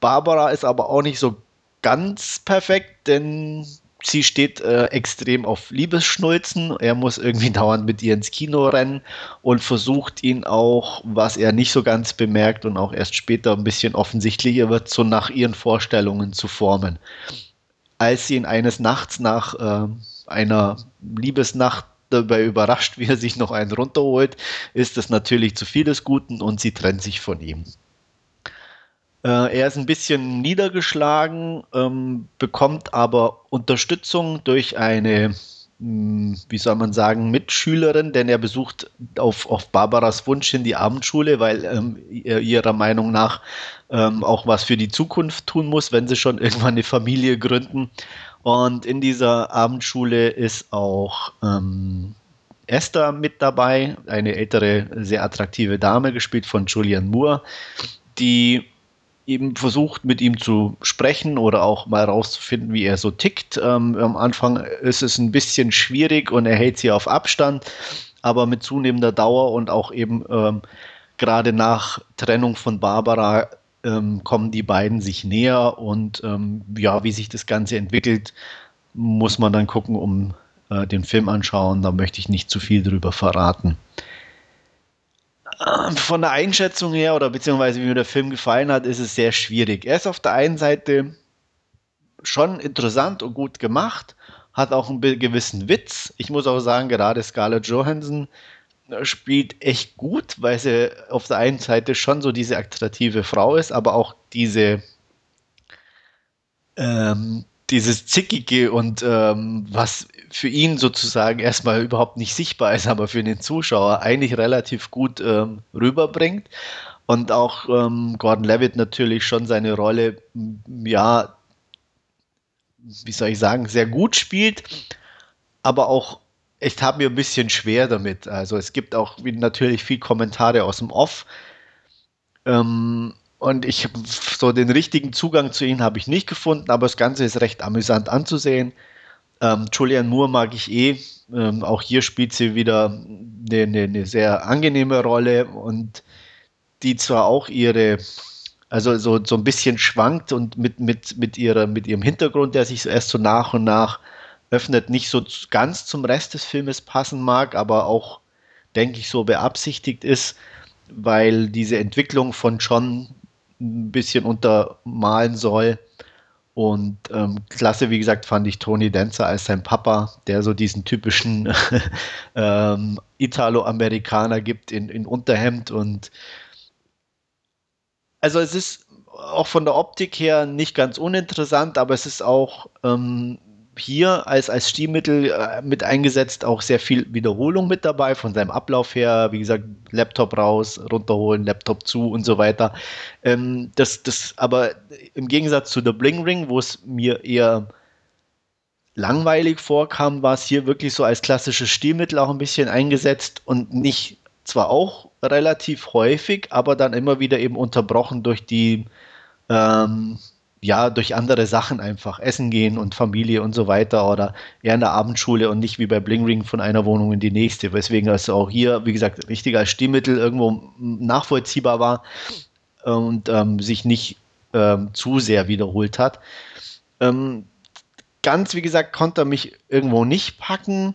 Barbara ist aber auch nicht so ganz perfekt, denn sie steht äh, extrem auf Liebesschnulzen. Er muss irgendwie dauernd mit ihr ins Kino rennen und versucht ihn auch, was er nicht so ganz bemerkt und auch erst später ein bisschen offensichtlicher wird, so nach ihren Vorstellungen zu formen. Als sie ihn eines Nachts nach äh, einer Liebesnacht dabei überrascht, wie er sich noch einen runterholt, ist das natürlich zu viel des Guten und sie trennt sich von ihm. Äh, er ist ein bisschen niedergeschlagen, ähm, bekommt aber Unterstützung durch eine, mh, hm, wie soll man sagen, Mitschülerin, denn er besucht auf, auf Barbaras Wunsch in die Abendschule, weil ähm, ihrer Meinung nach ähm, auch was für die Zukunft tun muss, wenn sie schon irgendwann eine Familie gründen. Und in dieser Abendschule ist auch ähm, Esther mit dabei, eine ältere, sehr attraktive Dame, gespielt von Julian Moore, die eben versucht, mit ihm zu sprechen oder auch mal rauszufinden, wie er so tickt. Ähm, am Anfang ist es ein bisschen schwierig und er hält sie auf Abstand, aber mit zunehmender Dauer und auch eben ähm, gerade nach Trennung von Barbara ähm, kommen die beiden sich näher und ähm, ja, wie sich das Ganze entwickelt, muss man dann gucken, um äh, den Film anschauen. Da möchte ich nicht zu viel drüber verraten. Ähm, von der Einschätzung her oder beziehungsweise wie mir der Film gefallen hat, ist es sehr schwierig. Er ist auf der einen Seite schon interessant und gut gemacht, hat auch einen gewissen Witz. Ich muss auch sagen, gerade Scarlett Johansson spielt echt gut, weil sie auf der einen Seite schon so diese attraktive Frau ist, aber auch diese ähm, dieses Zickige und ähm, was für ihn sozusagen erstmal überhaupt nicht sichtbar ist, aber für den Zuschauer eigentlich relativ gut ähm, rüberbringt. Und auch ähm, Gordon Levitt natürlich schon seine Rolle, ja, wie soll ich sagen, sehr gut spielt, aber auch ich habe mir ein bisschen schwer damit. Also es gibt auch natürlich viel Kommentare aus dem Off. Ähm, und ich so den richtigen Zugang zu ihnen habe ich nicht gefunden, aber das Ganze ist recht amüsant anzusehen. Ähm, Julianne Moore mag ich eh. Ähm, auch hier spielt sie wieder eine, eine, eine, sehr angenehme Rolle und die zwar auch ihre, also so, so ein bisschen schwankt und mit, mit, mit, ihrer, mit ihrem Hintergrund, der sich erst so nach und nach öffnet, nicht so ganz zum Rest des Filmes passen mag, aber auch, denke ich, so beabsichtigt ist, weil diese Entwicklung von John ein bisschen untermalen soll. Und ähm, klasse, wie gesagt, fand ich Tony Dancer als sein Papa, der so diesen typischen ähm, Italo-Amerikaner gibt in, in Unterhemd. Und also es ist auch von der Optik her nicht ganz uninteressant, aber es ist auch ähm, hier als, als Stilmittel äh, mit eingesetzt, auch sehr viel Wiederholung mit dabei, von seinem Ablauf her, wie gesagt, Laptop raus, runterholen, Laptop zu und so weiter. Ähm, das, das aber im Gegensatz zu The Bling Ring, wo es mir eher langweilig vorkam, war es hier wirklich so als klassisches Stilmittel auch ein bisschen eingesetzt und nicht zwar auch relativ häufig, aber dann immer wieder eben unterbrochen durch die ähm, ja, durch andere Sachen einfach essen gehen und Familie und so weiter oder eher in der Abendschule und nicht wie bei Bling Ring von einer Wohnung in die nächste. Weswegen also auch hier, wie gesagt, richtig als Stilmittel irgendwo nachvollziehbar war und ähm, sich nicht ähm, zu sehr wiederholt hat. Ähm, ganz, wie gesagt, konnte er mich irgendwo nicht packen,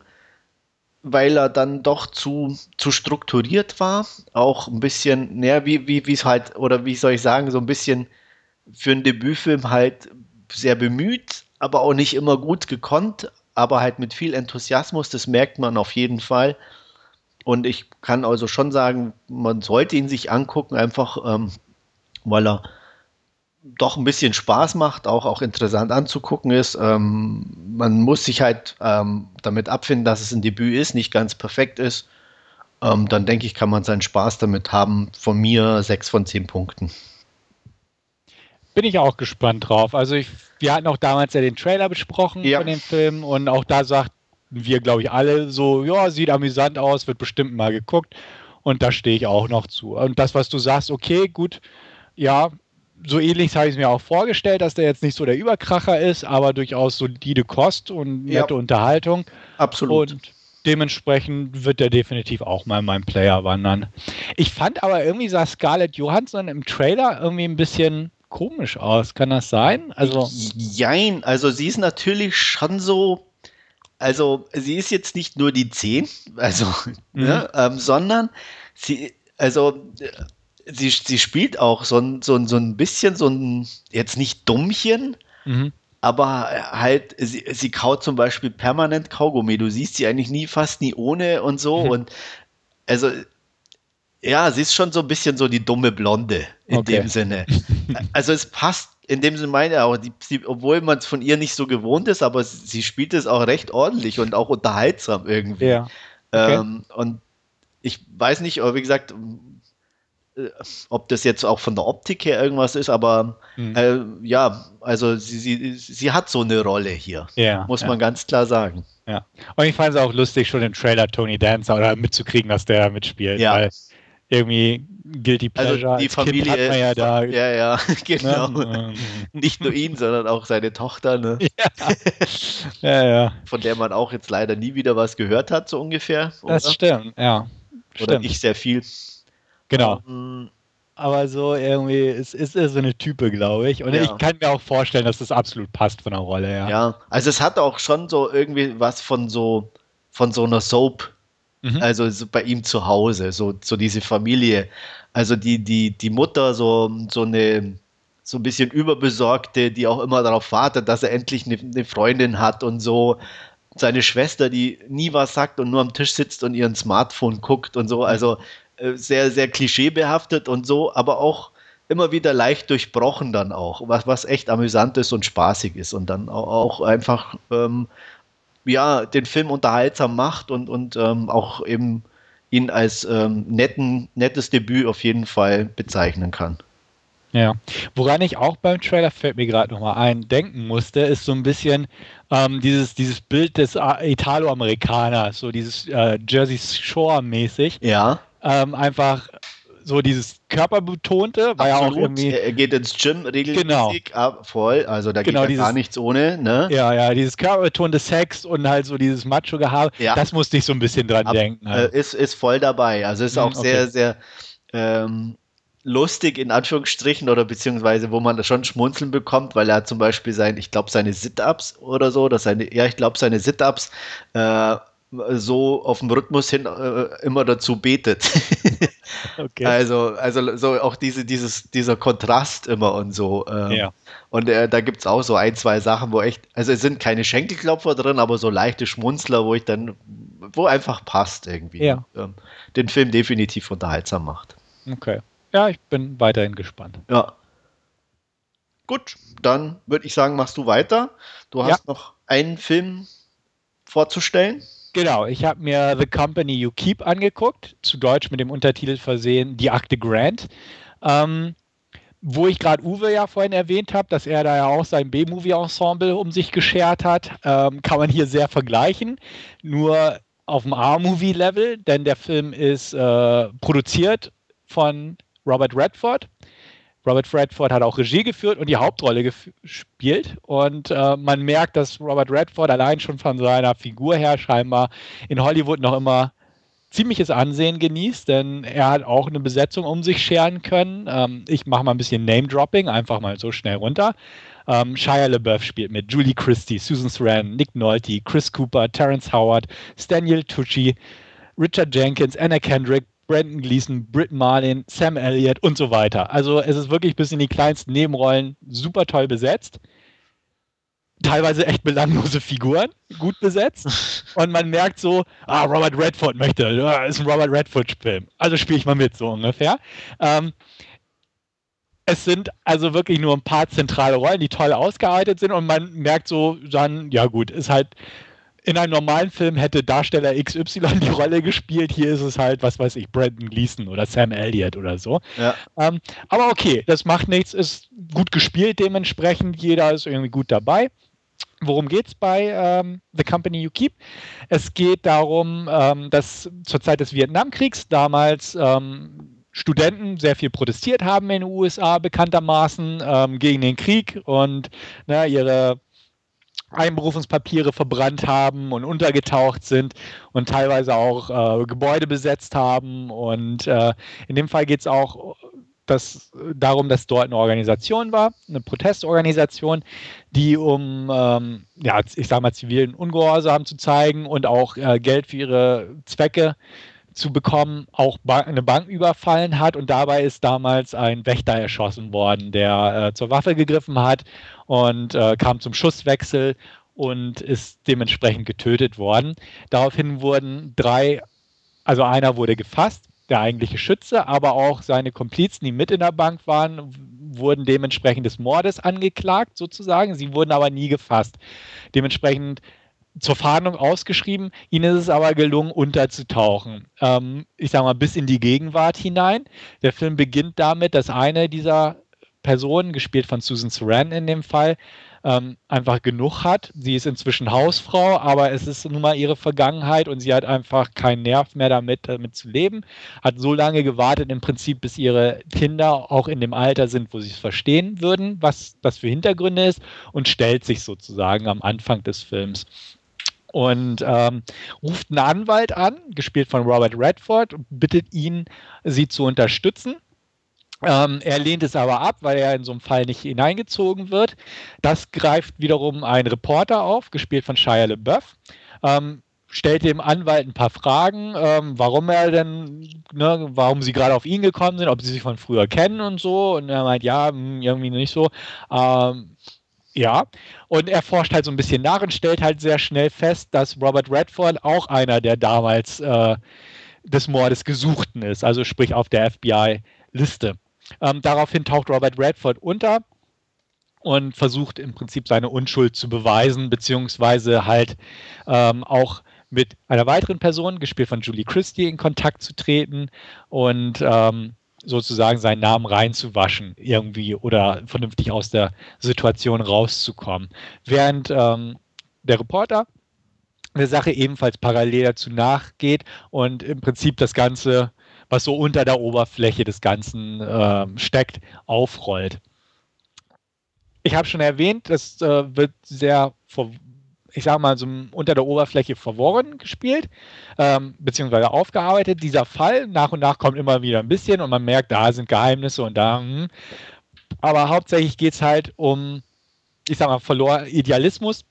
weil er dann doch zu, zu strukturiert war. Auch ein bisschen, naja, wie, wie es halt, oder wie soll ich sagen, so ein bisschen für einen Debütfilm halt sehr bemüht, aber auch nicht immer gut gekonnt, aber halt mit viel Enthusiasmus, das merkt man auf jeden Fall. Und ich kann also schon sagen, man sollte ihn sich angucken, einfach ähm, weil er doch ein bisschen Spaß macht, auch, auch interessant anzugucken ist. Ähm, man muss sich halt ähm, damit abfinden, dass es ein Debüt ist, nicht ganz perfekt ist. Ähm, dann denke ich, kann man seinen Spaß damit haben. Von mir sechs von zehn Punkten. Bin ich auch gespannt drauf. Also ich, wir hatten auch damals ja den Trailer besprochen ja. von dem Film und auch da sagten wir, glaube ich, alle so, ja, sieht amüsant aus, wird bestimmt mal geguckt und da stehe ich auch noch zu. Und das, was du sagst, okay, gut, ja, so ähnlich habe ich es mir auch vorgestellt, dass der jetzt nicht so der Überkracher ist, aber durchaus solide Kost und nette ja. Unterhaltung. Absolut. Und dementsprechend wird der definitiv auch mal in meinem Player wandern. Ich fand aber irgendwie sah Scarlett Johansson im Trailer irgendwie ein bisschen komisch aus. Kann das sein? Also Jein, also sie ist natürlich schon so, also sie ist jetzt nicht nur die 10, also, mhm. ne, ähm, sondern sie, also sie, sie spielt auch so ein, so, ein, so ein bisschen so ein, jetzt nicht Dummchen, mhm. aber halt, sie, sie kaut zum Beispiel permanent Kaugummi. Du siehst sie eigentlich nie, fast nie ohne und so mhm. und also ja, sie ist schon so ein bisschen so die dumme Blonde in okay. dem Sinne. Also es passt in dem Sinne meine auch, die, sie, obwohl man es von ihr nicht so gewohnt ist, aber sie spielt es auch recht ordentlich und auch unterhaltsam irgendwie. Ja. Okay. Ähm, und ich weiß nicht, aber wie gesagt, äh, ob das jetzt auch von der Optik her irgendwas ist, aber mhm. äh, ja, also sie, sie, sie hat so eine Rolle hier, ja, muss ja. man ganz klar sagen. Ja, und ich fand es auch lustig, schon im Trailer Tony Dancer oder mitzukriegen, dass der mitspielt. Ja. Weil irgendwie Guilty Pleasure. Also die Familie kind hat man ja da. Ja, ja, genau. Ne? Nicht nur ihn, sondern auch seine Tochter, ne? Ja. ja, ja. von der man auch jetzt leider nie wieder was gehört hat, so ungefähr. Das oder? stimmt, ja. Oder Stimmt. nicht sehr viel. Genau. Ähm, Aber so irgendwie, es ist, ist so eine Type, glaube ich. Und Ja. ich kann mir auch vorstellen, dass das absolut passt von der Rolle her. Ja, also es hat auch schon so irgendwie was von so von so einer Soap, Mhm. also so bei ihm zu Hause, so, so diese Familie. Also die, die, die Mutter, so, so eine so ein bisschen überbesorgte, die auch immer darauf wartet, dass er endlich eine, eine Freundin hat und so. Seine Schwester, die nie was sagt und nur am Tisch sitzt und ihren Smartphone guckt und so. Also äh, sehr, sehr klischeebehaftet und so, aber auch immer wieder leicht durchbrochen dann auch, was, was echt amüsant ist und spaßig ist und dann auch, auch einfach ähm, ja, den Film unterhaltsam macht und, und ähm, auch eben ihn als ähm, netten, nettes Debüt auf jeden Fall bezeichnen kann. Ja. Woran ich auch beim Trailer fällt mir gerade nochmal ein, denken musste, ist so ein bisschen ähm, dieses, dieses Bild des äh, Italo-Amerikaners, so dieses äh, Jersey Shore-mäßig. Ja, Ähm, einfach so dieses Körperbetonte, war ja auch irgendwie. Er geht ins Gym regelmäßig, Genau. ah, voll, also da Genau, geht ja dieses- gar nichts ohne, ne? Ja, ja, dieses körperbetonte Sex und halt so dieses Macho-Gehabe, Ja. das musste ich so ein bisschen dran Ab- denken. halt. Äh, ist, ist voll dabei. Also ist Mhm, auch sehr, okay. sehr ähm, lustig in Anführungsstrichen oder beziehungsweise wo man schon Schmunzeln bekommt, weil er zum Beispiel sein, ich glaube seine Sit-Ups oder so, dass seine, ja, ich glaube seine Sit-Ups äh, so auf dem Rhythmus hin äh, immer dazu betet. okay. Also, also so auch diese, dieses, dieser Kontrast immer und so. ähm, ja. Und äh, da gibt es auch so ein, zwei Sachen, wo echt, also es sind keine Schenkelklopfer drin, aber so leichte Schmunzler, wo ich dann, wo einfach passt irgendwie. Ja. Ähm, den Film definitiv unterhaltsam macht. Okay. Ja, ich bin weiterhin gespannt. Ja. Gut, dann würde ich sagen, machst du weiter. Du Ja. hast noch einen Film vorzustellen. Genau, ich habe mir The Company You Keep angeguckt, zu Deutsch mit dem Untertitel versehen, Die Akte Grant. Ähm, wo ich gerade Uwe ja vorhin erwähnt habe, dass er da ja auch sein B-Movie-Ensemble um sich geschert hat, ähm, kann man hier sehr vergleichen. Nur auf dem A-Movie-Level, denn der Film ist äh, produziert von Robert Redford. Robert Redford hat auch Regie geführt und die Hauptrolle gespielt. Und äh, man merkt, dass Robert Redford allein schon von seiner Figur her scheinbar in Hollywood noch immer ziemliches Ansehen genießt, denn er hat auch eine Besetzung um sich scheren können. Ähm, ich mache mal ein bisschen Name-Dropping, einfach mal so schnell runter. Ähm, Shia LaBeouf spielt mit, Julie Christie, Susan Sarandon, Nick Nolte, Chris Cooper, Terrence Howard, Daniel Tucci, Richard Jenkins, Anna Kendrick, Brandon Gleason, Britt Marlin, Sam Elliott und so weiter. Also es ist wirklich bis in die kleinsten Nebenrollen super toll besetzt. Teilweise echt belanglose Figuren, gut besetzt. Und man merkt so, ah, Robert Redford möchte, ja, ist ein Robert Redford-Film. Also spiele ich mal mit, so ungefähr. Ähm, es sind also wirklich nur ein paar zentrale Rollen, die toll ausgearbeitet sind und man merkt so dann, ja gut, ist halt in einem normalen Film hätte Darsteller XY die Rolle gespielt, hier ist es halt, was weiß ich, Brandon Gleason oder Sam Elliott oder so. Ja. Ähm, aber okay, das macht nichts, ist gut gespielt dementsprechend, jeder ist irgendwie gut dabei. Worum geht es bei ähm, The Company You Keep? Es geht darum, ähm, dass zur Zeit des Vietnamkriegs damals ähm, Studenten sehr viel protestiert haben in den USA bekanntermaßen ähm, gegen den Krieg und ne, ihre Einberufungspapiere verbrannt haben und untergetaucht sind und teilweise auch äh, Gebäude besetzt haben. Und äh, in dem Fall geht es auch das, darum, dass dort eine Organisation war, eine Protestorganisation, die um, ähm, ja, ich sage mal, zivilen Ungehorsam zu zeigen und auch äh, Geld für ihre Zwecke zu bekommen, auch eine Bank überfallen hat und dabei ist damals ein Wächter erschossen worden, der äh, zur Waffe gegriffen hat und äh, kam zum Schusswechsel und ist dementsprechend getötet worden. Daraufhin wurden drei, also einer wurde gefasst, der eigentliche Schütze, aber auch seine Komplizen, die mit in der Bank waren, wurden dementsprechend des Mordes angeklagt, sozusagen. Sie wurden aber nie gefasst. Dementsprechend zur Fahndung ausgeschrieben. Ihnen ist es aber gelungen, unterzutauchen. Ähm, ich sage mal, bis in die Gegenwart hinein. Der Film beginnt damit, dass eine dieser Personen, gespielt von Susan Sarandon in dem Fall, ähm, einfach genug hat. Sie ist inzwischen Hausfrau, aber es ist nun mal ihre Vergangenheit und sie hat einfach keinen Nerv mehr damit, damit zu leben. Hat so lange gewartet, im Prinzip, bis ihre Kinder auch in dem Alter sind, wo sie es verstehen würden, was das für Hintergründe ist und stellt sich sozusagen am Anfang des Films und ähm, ruft einen Anwalt an, gespielt von Robert Redford, und bittet ihn, sie zu unterstützen. Ähm, er lehnt es aber ab, weil er in so einem Fall nicht hineingezogen wird. Das greift wiederum ein Reporter auf, gespielt von Shia LeBeouf. Ähm, stellt dem Anwalt ein paar Fragen, ähm, warum er denn, ne, warum sie gerade auf ihn gekommen sind, ob sie sich von früher kennen und so. Und er meint, ja, hm, irgendwie nicht so. Ähm, ja, und er forscht halt so ein bisschen nach und stellt halt sehr schnell fest, dass Robert Redford auch einer der damals äh, des Mordes Gesuchten ist, also sprich auf der FBI-Liste. Ähm, daraufhin taucht Robert Redford unter und versucht im Prinzip seine Unschuld zu beweisen, beziehungsweise halt ähm, auch mit einer weiteren Person, gespielt von Julie Christie, in Kontakt zu treten und ähm, sozusagen seinen Namen reinzuwaschen irgendwie oder vernünftig aus der Situation rauszukommen. Während ähm, der Reporter der Sache ebenfalls parallel dazu nachgeht und im Prinzip das Ganze was so unter der Oberfläche des Ganzen äh, steckt, aufrollt. Ich habe schon erwähnt, das äh, wird sehr, ich sage mal, so unter der Oberfläche verworren gespielt, ähm, beziehungsweise aufgearbeitet. Dieser Fall, nach und nach kommt immer wieder ein bisschen und man merkt, da sind Geheimnisse und da. Hm. Aber hauptsächlich geht es halt um, ich sag mal, verloren Idealismus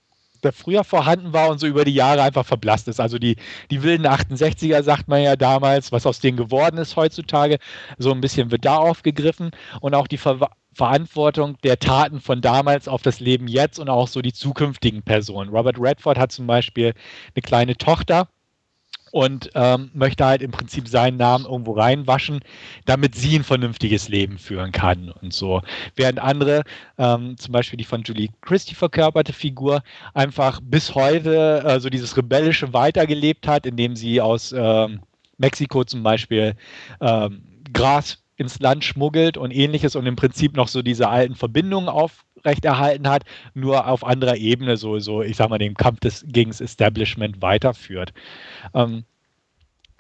der früher vorhanden war und so über die Jahre einfach verblasst ist. Also die, die wilden 68er, sagt man ja damals, was aus denen geworden ist heutzutage, so ein bisschen wird da aufgegriffen und auch die Ver Verantwortung der Taten von damals auf das Leben jetzt und auch so die zukünftigen Personen. Robert Redford hat zum Beispiel eine kleine Tochter, und ähm, möchte halt im Prinzip seinen Namen irgendwo reinwaschen, damit sie ein vernünftiges Leben führen kann und so. Während andere, ähm, zum Beispiel die von Julie Christie verkörperte Figur, einfach bis heute äh, so dieses Rebellische weitergelebt hat, indem sie aus ähm, Mexiko zum Beispiel ähm, Gras ins Land schmuggelt und ähnliches und im Prinzip noch so diese alten Verbindungen aufrechterhalten hat, nur auf anderer Ebene so, so ich sag mal, den Kampf des, gegen das Establishment weiterführt. Ähm,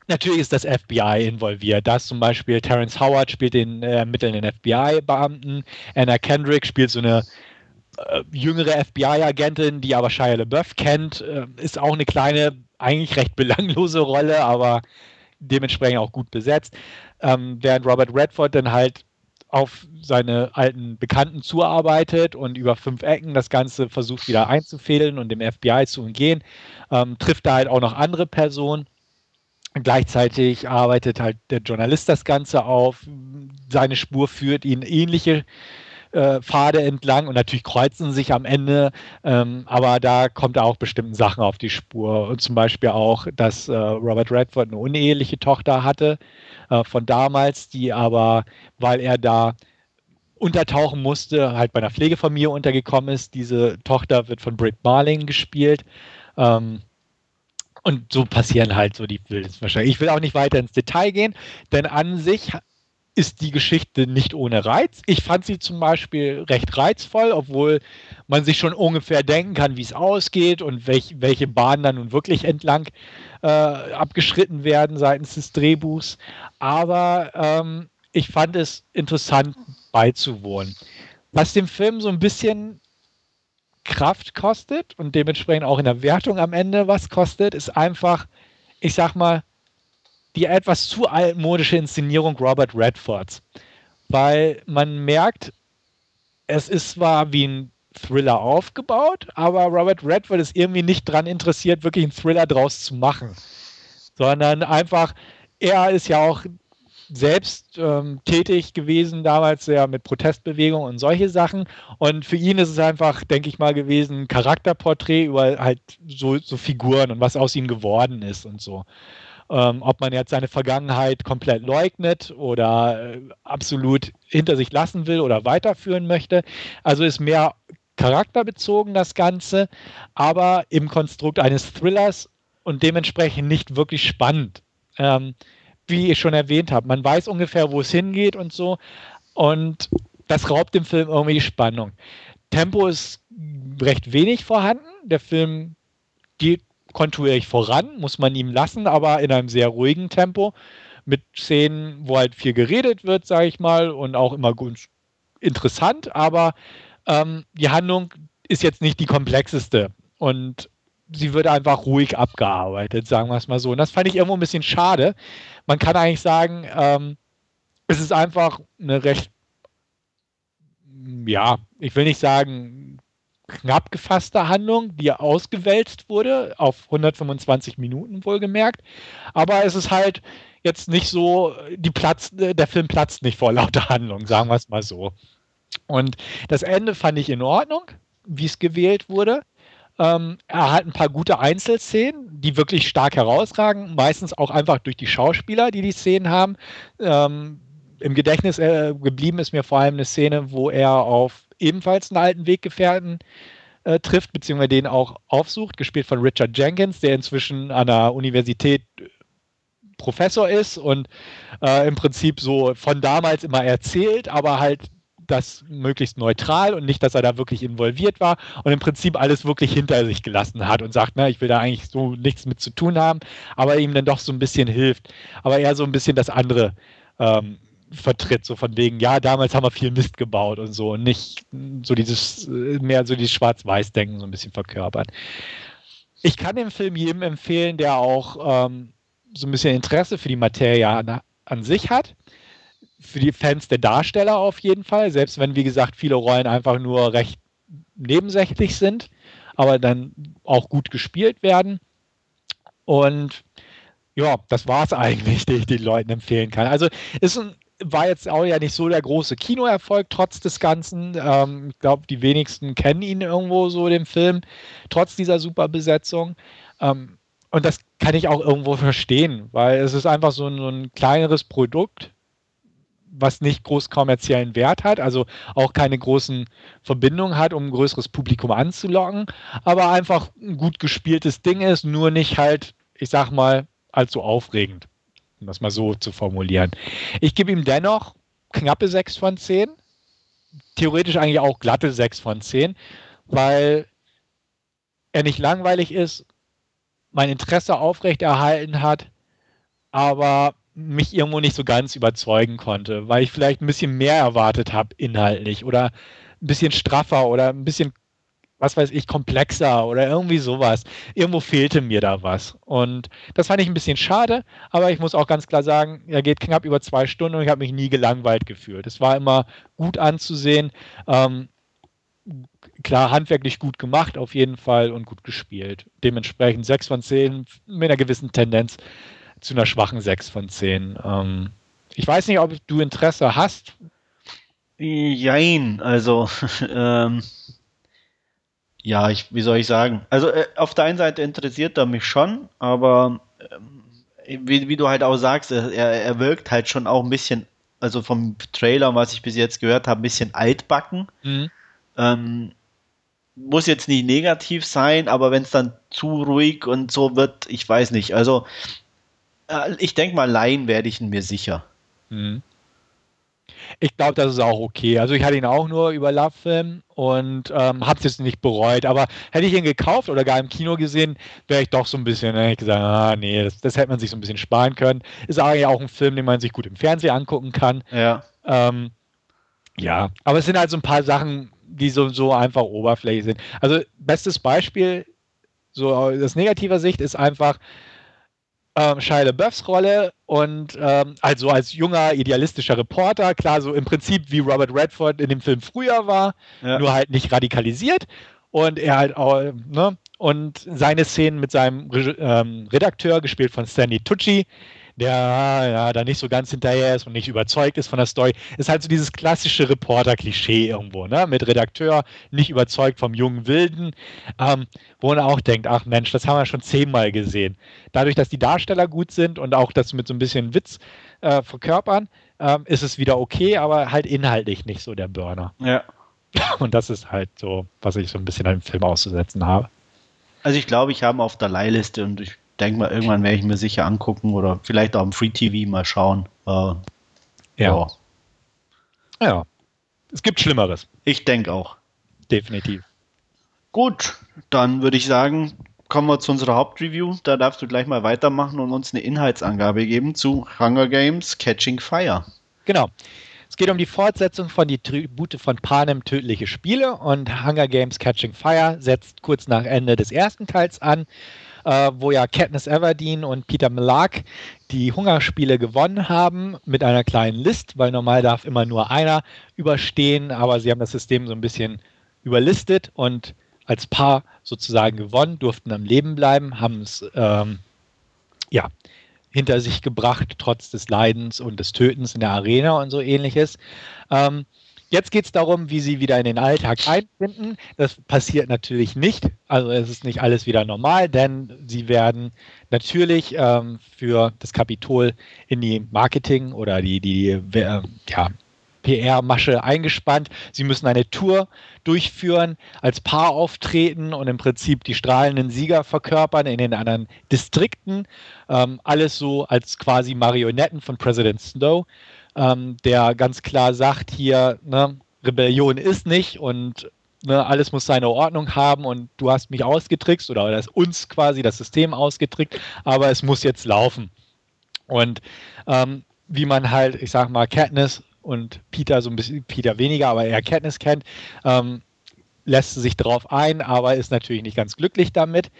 Natürlich ist das FBI involviert. Da ist zum Beispiel Terence Howard spielt den äh, ermittelnden FBI-Beamten. Anna Kendrick spielt so eine äh, jüngere FBI-Agentin, die aber Shia LaBeouf kennt. Äh, ist auch eine kleine, eigentlich recht belanglose Rolle, aber dementsprechend auch gut besetzt. Ähm, während Robert Redford dann halt auf seine alten Bekannten zuarbeitet und über fünf Ecken das Ganze versucht wieder einzufädeln und dem FBI zu umgehen, ähm, trifft er halt auch noch andere Personen Gleichzeitig arbeitet halt der Journalist das Ganze auf. Seine Spur führt ihn ähnliche äh, Pfade entlang und natürlich kreuzen sich am Ende, ähm, aber da kommt er auch bestimmten Sachen auf die Spur. Und zum Beispiel auch, dass äh, Robert Redford eine uneheliche Tochter hatte äh, von damals, die aber, weil er da untertauchen musste, halt bei einer Pflegefamilie untergekommen ist. Diese Tochter wird von Britt Marling gespielt. Ähm, und so passieren halt so die wildesten wahrscheinlich. Ich will auch nicht weiter ins Detail gehen, denn an sich ist die Geschichte nicht ohne Reiz. Ich fand sie zum Beispiel recht reizvoll, obwohl man sich schon ungefähr denken kann, wie es ausgeht und welch, welche Bahnen dann nun wirklich entlang äh, abgeschritten werden seitens des Drehbuchs. Aber ähm, ich fand es interessant beizuwohnen. Was dem Film so ein bisschen Kraft kostet und dementsprechend auch in der Wertung am Ende was kostet, ist einfach, ich sag mal, die etwas zu altmodische Inszenierung Robert Redfords. Weil man merkt, es ist zwar wie ein Thriller aufgebaut, aber Robert Redford ist irgendwie nicht daran interessiert, wirklich einen Thriller draus zu machen. Sondern einfach, er ist ja auch selbst ähm, tätig gewesen, damals ja mit Protestbewegungen und solche Sachen. Und für ihn ist es einfach, denke ich mal, gewesen, ein Charakterporträt über halt so, so Figuren und was aus ihnen geworden ist und so. Ähm, ob man jetzt seine Vergangenheit komplett leugnet oder äh, absolut hinter sich lassen will oder weiterführen möchte. Also ist mehr charakterbezogen das Ganze, aber im Konstrukt eines Thrillers und dementsprechend nicht wirklich spannend. Ähm, wie ich schon erwähnt habe, man weiß ungefähr, wo es hingeht und so. Und das raubt dem Film irgendwie die Spannung. Tempo ist recht wenig vorhanden. Der Film geht kontinuierlich voran, muss man ihm lassen, aber in einem sehr ruhigen Tempo. Mit Szenen, wo halt viel geredet wird, sage ich mal, und auch immer gut interessant, aber ähm, die Handlung ist jetzt nicht die komplexeste. Und sie wird einfach ruhig abgearbeitet, sagen wir es mal so. Und das fand ich irgendwo ein bisschen schade. Man kann eigentlich sagen, ähm, es ist einfach eine recht, ja, ich will nicht sagen knapp gefasste Handlung, die ausgewälzt wurde, auf 125 Minuten wohlgemerkt. Aber es ist halt jetzt nicht so, die Platz, der Film platzt nicht vor lauter Handlung, sagen wir es mal so. Und das Ende fand ich in Ordnung, wie es gewählt wurde. Ähm, er hat ein paar gute Einzelszenen, die wirklich stark herausragen, meistens auch einfach durch die Schauspieler, die die Szenen haben. Ähm, Im Gedächtnis äh, geblieben ist mir vor allem eine Szene, wo er auf ebenfalls einen alten Weggefährten äh, trifft, beziehungsweise den auch aufsucht, gespielt von Richard Jenkins, der inzwischen an der Universität äh, Professor ist und äh, im Prinzip so von damals immer erzählt, aber halt das möglichst neutral und nicht, dass er da wirklich involviert war und im Prinzip alles wirklich hinter sich gelassen hat und sagt, na, ich will da eigentlich so nichts mit zu tun haben, aber ihm dann doch so ein bisschen hilft. Aber eher so ein bisschen das andere ähm, vertritt, so von wegen, ja, damals haben wir viel Mist gebaut und so und nicht so dieses, äh, mehr so dieses Schwarz-Weiß-Denken so ein bisschen verkörpert. Ich kann den Film jedem empfehlen, der auch ähm, so ein bisschen Interesse für die Materie an, an sich hat für die Fans der Darsteller auf jeden Fall, selbst wenn, wie gesagt, viele Rollen einfach nur recht nebensächlich sind, aber dann auch gut gespielt werden. Und ja, das war es eigentlich, den ich den Leuten empfehlen kann. Also ist ein, war jetzt auch ja nicht so der große Kinoerfolg, trotz des Ganzen. Ähm, ich glaube, die wenigsten kennen ihn irgendwo so, den Film, trotz dieser super Besetzung. Ähm, und das kann ich auch irgendwo verstehen, weil es ist einfach so ein, so ein kleineres Produkt, was nicht groß kommerziellen Wert hat, also auch keine großen Verbindungen hat, um ein größeres Publikum anzulocken, aber einfach ein gut gespieltes Ding ist, nur nicht halt, ich sag mal, allzu aufregend, um das mal so zu formulieren. Ich gebe ihm dennoch knappe 6 von 10, theoretisch eigentlich auch glatte 6 von 10, weil er nicht langweilig ist, mein Interesse aufrechterhalten hat, aber mich irgendwo nicht so ganz überzeugen konnte, weil ich vielleicht ein bisschen mehr erwartet habe inhaltlich oder ein bisschen straffer oder ein bisschen, was weiß ich, komplexer oder irgendwie sowas. Irgendwo fehlte mir da was. Und das fand ich ein bisschen schade, aber ich muss auch ganz klar sagen, er geht knapp über zwei Stunden und ich habe mich nie gelangweilt gefühlt. Es war immer gut anzusehen. Ähm, klar, handwerklich gut gemacht auf jeden Fall und gut gespielt. Dementsprechend 6 von 10 mit einer gewissen Tendenz zu einer schwachen 6 von 10. Ähm, ich weiß nicht, ob du Interesse hast. Jein, also ähm, ja, ich, wie soll ich sagen? Also äh, auf der einen Seite interessiert er mich schon, aber ähm, wie, wie, du halt auch sagst, er, er wirkt halt schon auch ein bisschen, also vom Trailer, was ich bis jetzt gehört habe, ein bisschen altbacken. Mhm. Ähm, muss jetzt nicht negativ sein, aber wenn es dann zu ruhig und so wird, ich weiß nicht. Also äh, ich denke mal, leihen werde ich ihn mir sicher. Mhm. Ich glaube, das ist auch okay. Also ich hatte ihn auch nur über Love-Film und ähm, habe es jetzt nicht bereut. Aber hätte ich ihn gekauft oder gar im Kino gesehen, wäre ich doch so ein bisschen, hätte ich gesagt, ah nee, das, das, hätte man sich so ein bisschen sparen können. Ist eigentlich auch ein Film, den man sich gut im Fernsehen angucken kann. Ja. Ähm, ja, aber es sind halt so ein paar Sachen, die so, so einfach oberflächlich sind. Also bestes Beispiel, so aus negativer Sicht, ist einfach, ähm, Shia LaBeoufs Rolle und ähm, also als junger, idealistischer Reporter, klar, so im Prinzip wie Robert Redford in dem Film früher war, ja. nur halt nicht radikalisiert und er halt auch, ne, und seine Szenen mit seinem ähm, Redakteur, gespielt von Stanley Tucci, der ja, da nicht so ganz hinterher ist und nicht überzeugt ist von der Story, ist halt so dieses klassische Reporter-Klischee irgendwo, ne? Mit Redakteur, nicht überzeugt vom jungen Wilden, ähm, wo man auch denkt, ach Mensch, das haben wir schon zehnmal gesehen. Dadurch, dass die Darsteller gut sind und auch das mit so ein bisschen Witz äh, verkörpern, ähm, ist es wieder okay, aber halt inhaltlich nicht so der Burner. Ja. Und das ist halt so, was ich so ein bisschen an dem Film auszusetzen habe. Also ich glaube, ich habe auf der Leihliste und ich denke mal, irgendwann werde ich mir sicher angucken oder vielleicht auch im Free TV mal schauen. Äh, ja. ja. Ja. Es gibt Schlimmeres. Ich denke auch. definitiv. Gut, dann würde ich sagen, kommen wir zu unserer Hauptreview. Da darfst du gleich mal weitermachen und uns eine Inhaltsangabe geben zu Hunger Games Catching Fire. Genau. Es geht um die Fortsetzung von Die Tribute von Panem Tödliche Spiele und Hunger Games Catching Fire setzt kurz nach Ende des ersten Teils an, äh, wo ja Katniss Everdeen und Peter Millark die Hungerspiele gewonnen haben mit einer kleinen List, weil normal darf immer nur einer überstehen, aber sie haben das System so ein bisschen überlistet und als Paar sozusagen gewonnen, durften am Leben bleiben, haben es ähm, ja, hinter sich gebracht, trotz des Leidens und des Tötens in der Arena und so ähnliches. Ähm, jetzt geht es darum, wie sie wieder in den Alltag einfinden. Das passiert natürlich nicht. Also es ist nicht alles wieder normal, denn sie werden natürlich ähm, für das Kapitol in die Marketing oder die, die äh, ja, PR-Masche eingespannt. Sie müssen eine Tour durchführen, als Paar auftreten und im Prinzip die strahlenden Sieger verkörpern in den anderen Distrikten. Ähm, alles so als quasi Marionetten von Präsident Snow, ähm, der ganz klar sagt hier, ne, Rebellion ist nicht und ne, alles muss seine Ordnung haben und du hast mich ausgetrickst oder, oder uns quasi das System ausgetrickt, aber es muss jetzt laufen. Und ähm, wie man halt, ich sag mal, Katniss und Peter so ein bisschen, Peter weniger, aber er Kenntnis kennt, ähm, lässt sich darauf ein, aber ist natürlich nicht ganz glücklich damit.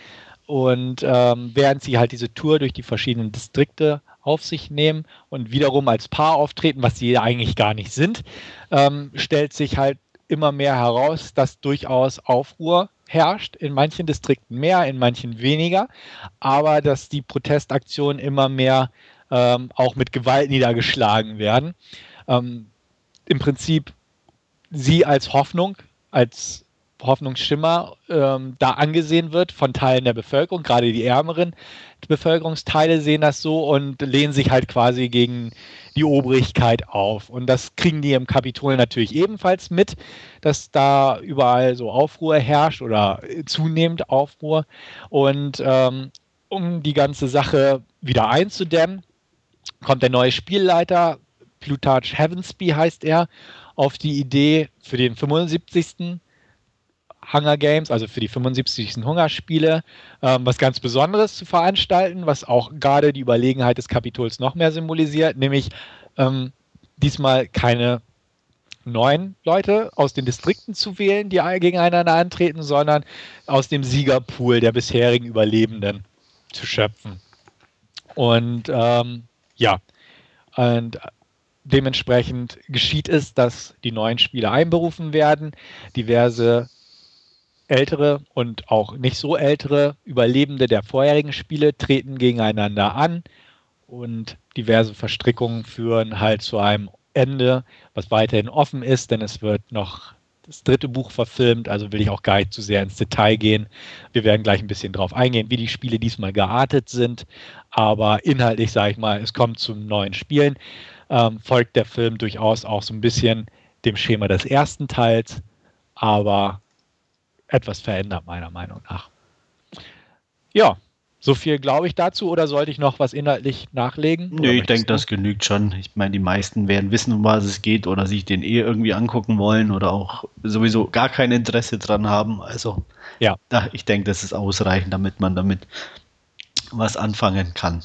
Und ähm, während sie halt diese Tour durch die verschiedenen Distrikte auf sich nehmen und wiederum als Paar auftreten, was sie eigentlich gar nicht sind, ähm, stellt sich halt immer mehr heraus, dass durchaus Aufruhr herrscht, in manchen Distrikten mehr, in manchen weniger, aber dass die Protestaktionen immer mehr ähm, auch mit Gewalt niedergeschlagen werden. Ähm, im Prinzip sie als Hoffnung, als Hoffnungsschimmer ähm, da angesehen wird von Teilen der Bevölkerung, gerade die ärmeren Bevölkerungsteile sehen das so und lehnen sich halt quasi gegen die Obrigkeit auf. Und das kriegen die im Kapitol natürlich ebenfalls mit, dass da überall so Aufruhr herrscht oder zunehmend Aufruhr. Und ähm, um die ganze Sache wieder einzudämmen, kommt der neue Spielleiter Plutarch Heavensby heißt er, auf die Idee für den 75. Hunger Games, also für die 75. Hungerspiele, ähm, was ganz Besonderes zu veranstalten, was auch gerade die Überlegenheit des Kapitols noch mehr symbolisiert, nämlich ähm, diesmal keine neun Leute aus den Distrikten zu wählen, die gegeneinander antreten, sondern aus dem Siegerpool der bisherigen Überlebenden zu schöpfen. Und ähm, ja, und dementsprechend geschieht es, dass die neuen Spieler einberufen werden, diverse ältere und auch nicht so ältere Überlebende der vorherigen Spiele treten gegeneinander an und diverse Verstrickungen führen halt zu einem Ende, was weiterhin offen ist, denn es wird noch das dritte Buch verfilmt, also will ich auch gar nicht zu sehr ins Detail gehen. Wir werden gleich ein bisschen drauf eingehen, wie die Spiele diesmal geartet sind, aber inhaltlich sage ich mal, es kommt zum neuen Spielen ähm, folgt der Film durchaus auch so ein bisschen dem Schema des ersten Teils, aber etwas verändert meiner Meinung nach. Ja, so viel glaube ich dazu oder sollte ich noch was inhaltlich nachlegen? Nö, ich denke, das genügt schon. Ich meine, die meisten werden wissen, um was es geht oder sich den eh irgendwie angucken wollen oder auch sowieso gar kein Interesse dran haben. Also, ja. ich denke, das ist ausreichend, damit man damit was anfangen kann.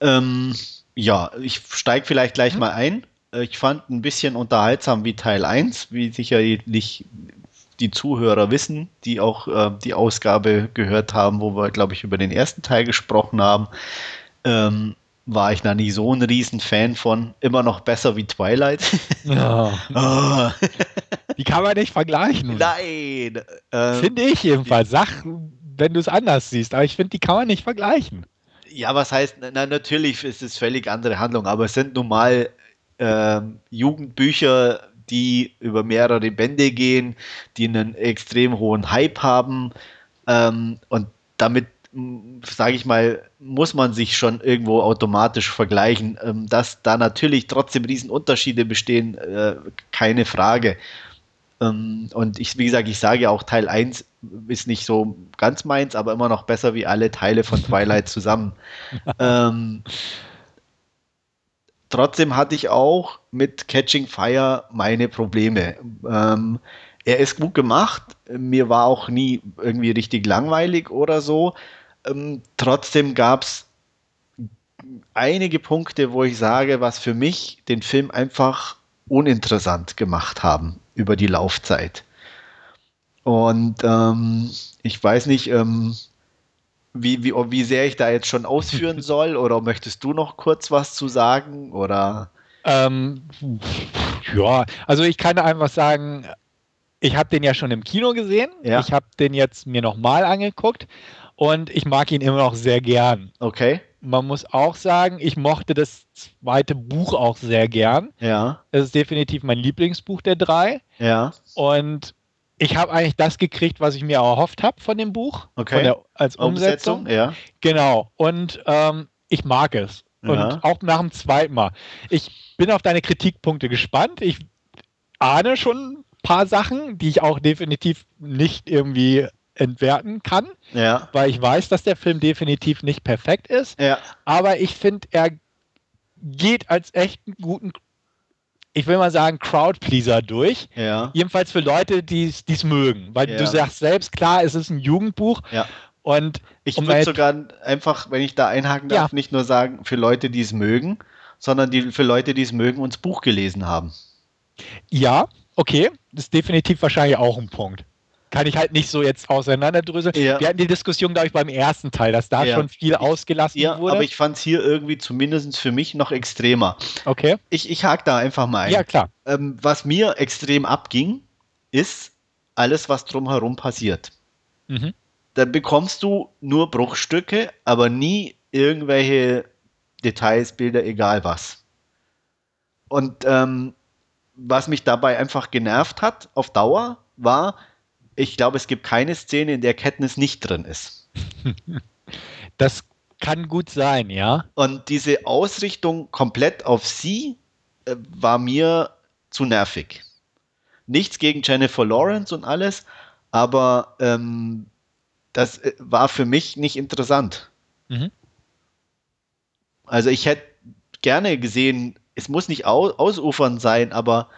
Ähm, ja, ich steige vielleicht gleich mhm. mal ein. Äh, ich fand ein bisschen unterhaltsam wie Teil 1, wie sicherlich die Zuhörer wissen, die auch äh, die Ausgabe gehört haben, wo wir, glaube ich, über den ersten Teil gesprochen haben. Ähm, war ich da nie so ein Riesenfan von. Immer noch besser wie Twilight. Ja. oh. Die kann man nicht vergleichen. Nein. Ähm, finde ich jedenfalls. Sag, wenn du es anders siehst. Aber ich finde, die kann man nicht vergleichen ja, was heißt, na, natürlich ist es völlig andere Handlung, aber es sind nun mal äh, Jugendbücher, die über mehrere Bände gehen, die einen extrem hohen Hype haben ähm, und damit sage ich mal, muss man sich schon irgendwo automatisch vergleichen. Ähm, dass da natürlich trotzdem Riesenunterschiede bestehen, äh, keine Frage. Ähm, und ich, wie gesagt, ich sage auch, Teil 1 ist nicht so ganz meins, aber immer noch besser wie alle Teile von Twilight zusammen. ähm, trotzdem hatte ich auch mit Catching Fire meine Probleme. Ähm, er ist gut gemacht. Mir war auch nie irgendwie richtig langweilig oder so. Ähm, trotzdem gab es einige Punkte, wo ich sage, was für mich den Film einfach uninteressant gemacht haben über die Laufzeit. Und ähm, ich weiß nicht, ähm, wie, wie, wie sehr ich da jetzt schon ausführen soll oder möchtest du noch kurz was zu sagen oder? Ähm, ja, also ich kann einfach sagen, ich habe den ja schon im Kino gesehen. Ja. Ich habe den jetzt mir nochmal angeguckt und ich mag ihn immer noch sehr gern. Okay. Man muss auch sagen, ich mochte das zweite Buch auch sehr gern. Ja. Es ist definitiv mein Lieblingsbuch der drei. Ja. Und ich habe eigentlich das gekriegt, was ich mir erhofft habe von dem Buch. Okay. Der, als Umsetzung. Umsetzung. Ja. Genau. Und ähm, ich mag es. Und ja. auch nach dem zweiten Mal. Ich bin auf deine Kritikpunkte gespannt. Ich ahne schon ein paar Sachen, die ich auch definitiv nicht irgendwie entwerten kann, ja. weil ich weiß, dass der Film definitiv nicht perfekt ist. Ja. Aber ich finde, er geht als echt einen guten, ich will mal sagen, Crowdpleaser durch. Ja. Jedenfalls für Leute, die es mögen. Weil ja. du sagst selbst, klar, es ist ein Jugendbuch. Ja. Und ich würde sogar einfach, wenn ich da einhaken darf, nicht nur sagen, für Leute, die es mögen, sondern die, für Leute, die es mögen und das Buch gelesen haben. Ja, okay. Das ist definitiv wahrscheinlich auch ein Punkt kann ich halt nicht so jetzt auseinanderdröseln. Ja. Wir hatten die Diskussion, glaube ich, beim ersten Teil, dass da ja. schon viel ausgelassen ja, wurde. Aber ich fand es hier irgendwie zumindest für mich noch extremer. Okay. Ich, ich hake da einfach mal ein. Ja, klar. Ähm, was mir extrem abging, ist alles, was drumherum passiert. Mhm. Da bekommst du nur Bruchstücke, aber nie irgendwelche Details, Bilder, egal was. Und ähm, was mich dabei einfach genervt hat auf Dauer, war, ich glaube, es gibt keine Szene, in der Katniss nicht drin ist. Das kann gut sein, ja. Und diese Ausrichtung komplett auf sie äh, war mir zu nervig. Nichts gegen Jennifer Lawrence und alles, aber ähm, das äh, war für mich nicht interessant. Mhm. Also ich hätte gerne gesehen, es muss nicht au ausufern sein, aber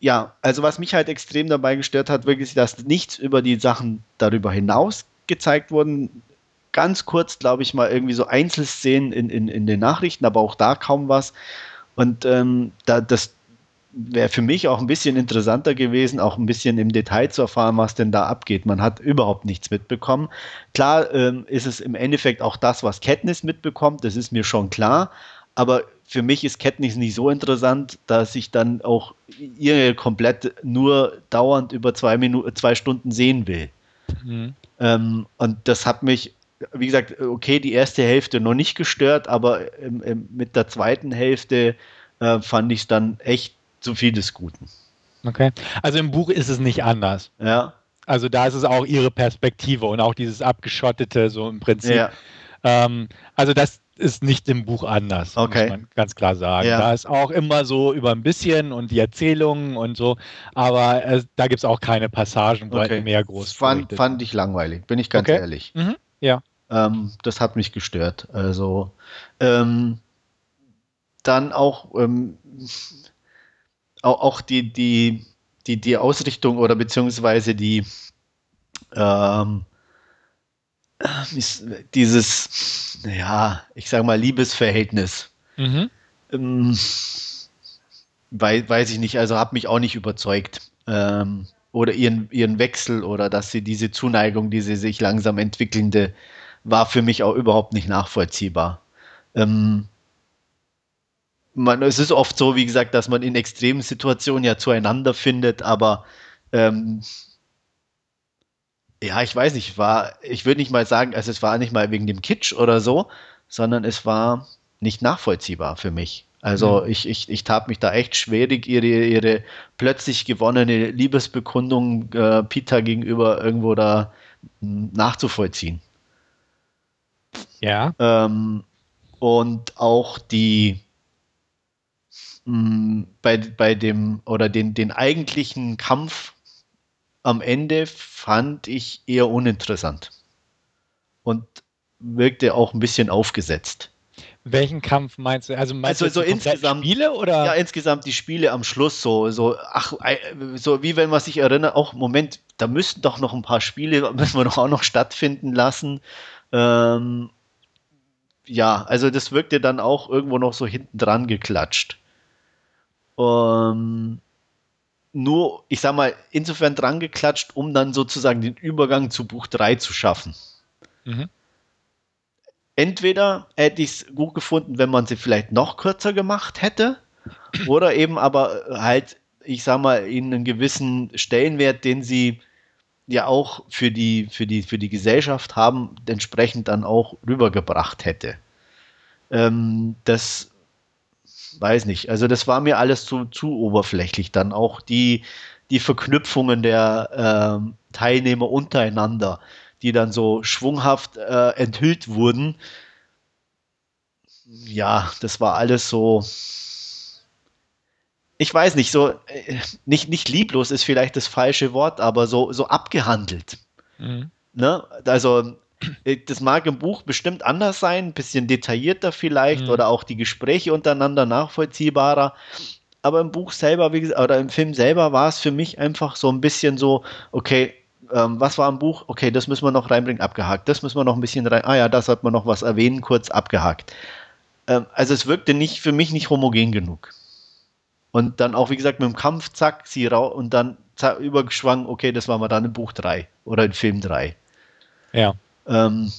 ja, also was mich halt extrem dabei gestört hat, wirklich, dass nichts über die Sachen darüber hinaus gezeigt wurden. Ganz kurz, glaube ich, mal irgendwie so Einzelszenen in, in, in den Nachrichten, aber auch da kaum was. Und ähm, da, das wäre für mich auch ein bisschen interessanter gewesen, auch ein bisschen im Detail zu erfahren, was denn da abgeht. Man hat überhaupt nichts mitbekommen. Klar ähm, ist es im Endeffekt auch das, was Katniss mitbekommt, das ist mir schon klar. Aber für mich ist Katniss nicht so interessant, dass ich dann auch ihr komplett nur dauernd über zwei Minuten, zwei Stunden sehen will. Mhm. Ähm, und das hat mich, wie gesagt, okay, die erste Hälfte noch nicht gestört, aber im, im, mit der zweiten Hälfte äh, fand ich es dann echt zu viel des Guten. Okay. Also im Buch ist es nicht anders. Ja. Also da ist es auch ihre Perspektive und auch dieses abgeschottete, so im Prinzip. Ja. Ähm, also das, ist nicht im Buch anders, okay. muss man ganz klar sagen. Ja. Da ist auch immer so über ein bisschen und die Erzählungen und so, aber äh, da gibt es auch keine Passagen, wo okay. mehr groß fand, fand ich langweilig, bin ich ganz okay. ehrlich. Mhm. Ja. Ähm, das hat mich gestört. Also ähm, dann auch, ähm, auch, auch die, die, die, die Ausrichtung oder beziehungsweise die ähm, dieses, ja, ich sag mal, Liebesverhältnis. Mhm. Ähm, weiß, weiß ich nicht, also hat mich auch nicht überzeugt. Ähm, oder ihren, ihren Wechsel oder dass sie diese Zuneigung, diese sich langsam entwickelnde, war für mich auch überhaupt nicht nachvollziehbar. Ähm, man, es ist oft so, wie gesagt, dass man in extremen Situationen ja zueinander findet, aber ähm, ja, ich weiß nicht, war, ich würde nicht mal sagen, also es war nicht mal wegen dem Kitsch oder so, sondern es war nicht nachvollziehbar für mich. Also mhm. ich, ich, ich tat mich da echt schwierig, ihre, ihre plötzlich gewonnene Liebesbekundung äh, Peter gegenüber irgendwo da hm, nachzuvollziehen. Ja. Ähm, und auch die mh, hm, bei, bei dem oder den, den eigentlichen Kampf am Ende fand ich eher uninteressant und wirkte auch ein bisschen aufgesetzt. Welchen Kampf meinst du? Also meinst also du so insgesamt Spiele oder? Ja, insgesamt die Spiele am Schluss so, so, ach, so wie wenn man sich erinnert, auch Moment, da müssten doch noch ein paar Spiele, müssen wir doch auch noch stattfinden lassen. Ähm, ja, also das wirkte dann auch irgendwo noch so hinten dran geklatscht. Ähm, nur, ich sag mal, insofern dran geklatscht, um dann sozusagen den Übergang zu Buch 3 zu schaffen. Mhm. Entweder hätte ich es gut gefunden, wenn man sie vielleicht noch kürzer gemacht hätte, oder eben aber halt, ich sag mal, in einen gewissen Stellenwert, den sie ja auch für die, für die, für die Gesellschaft haben, entsprechend dann auch rübergebracht hätte. Ähm, das weiß nicht. Also das war mir alles zu, zu oberflächlich. Dann auch die, die Verknüpfungen der ähm, Teilnehmer untereinander, die dann so schwunghaft äh, enthüllt wurden. Ja, das war alles so. Ich weiß nicht, so äh, nicht, nicht lieblos ist vielleicht das falsche Wort, aber so, so abgehandelt. Mhm. Ne? Also das mag im Buch bestimmt anders sein, ein bisschen detaillierter vielleicht mhm. oder auch die Gespräche untereinander nachvollziehbarer. Aber im Buch selber, wie gesagt, oder im Film selber war es für mich einfach so ein bisschen so, okay, ähm, was war im Buch? Okay, das müssen wir noch reinbringen, abgehakt. Das müssen wir noch ein bisschen rein. Ah ja, da sollte man noch was erwähnen, kurz abgehakt. Ähm, also es wirkte nicht für mich nicht homogen genug. Und dann auch, wie gesagt, mit dem Kampf, zack, sie raus und dann zack, übergeschwungen, okay, das war mal dann im Buch 3 oder in Film 3. Ja. Ähm,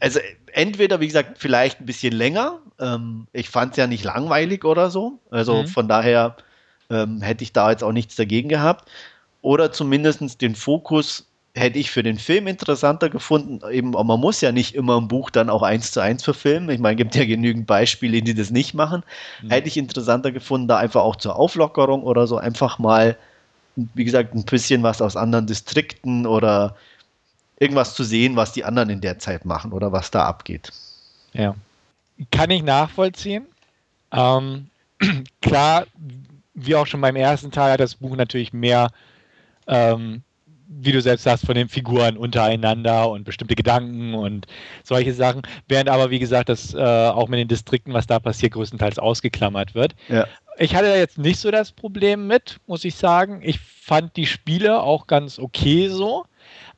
also entweder, wie gesagt, vielleicht ein bisschen länger. Ähm, ich fand es ja nicht langweilig oder so. Also mhm. von daher ähm, hätte ich da jetzt auch nichts dagegen gehabt. Oder zumindest den Fokus hätte ich für den Film interessanter gefunden. Eben, man muss ja nicht immer ein Buch dann auch eins zu eins verfilmen. Ich meine, es gibt ja genügend Beispiele, die das nicht machen. Mhm. Hätte ich interessanter gefunden, da einfach auch zur Auflockerung oder so einfach mal, wie gesagt, ein bisschen was aus anderen Distrikten oder irgendwas zu sehen, was die anderen in der Zeit machen oder was da abgeht. Ja. Kann ich nachvollziehen. Ähm, klar, wie auch schon beim ersten Teil hat das Buch natürlich mehr, ähm, wie du selbst sagst, von den Figuren untereinander und bestimmte Gedanken und solche Sachen, während aber, wie gesagt, das äh, auch mit den Distrikten, was da passiert, größtenteils ausgeklammert wird. Ja. Ich hatte da jetzt nicht so das Problem mit, muss ich sagen. Ich fand die Spiele auch ganz okay so.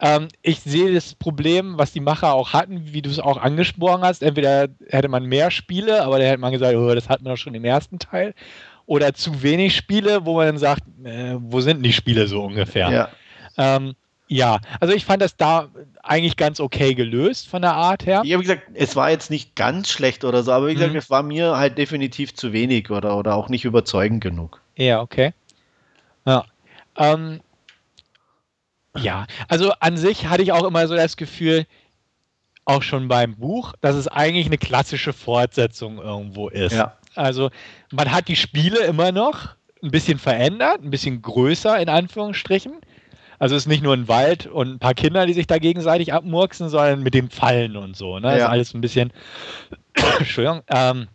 Ähm, ich sehe das Problem, was die Macher auch hatten, wie du es auch angesprochen hast. Entweder hätte man mehr Spiele, aber da hätte man gesagt, oh, das hatten wir doch schon im ersten Teil. Oder zu wenig Spiele, wo man dann sagt, äh, wo sind die Spiele so ungefähr? Ja. Ähm, ja, also ich fand das da eigentlich ganz okay gelöst von der Art her. Ja, wie gesagt, es war jetzt nicht ganz schlecht oder so, aber wie gesagt, mhm. es war mir halt definitiv zu wenig oder, oder auch nicht überzeugend genug. Ja, okay. Ja. Ähm, ja, also an sich hatte ich auch immer so das Gefühl, auch schon beim Buch, dass es eigentlich eine klassische Fortsetzung irgendwo ist. Ja. Also man hat die Spiele immer noch ein bisschen verändert, ein bisschen größer in Anführungsstrichen. Also es ist nicht nur ein Wald und ein paar Kinder, die sich da gegenseitig abmurksen, sondern mit dem Fallen und so. Ne? Ja. Ist alles ein bisschen, Entschuldigung, ähm,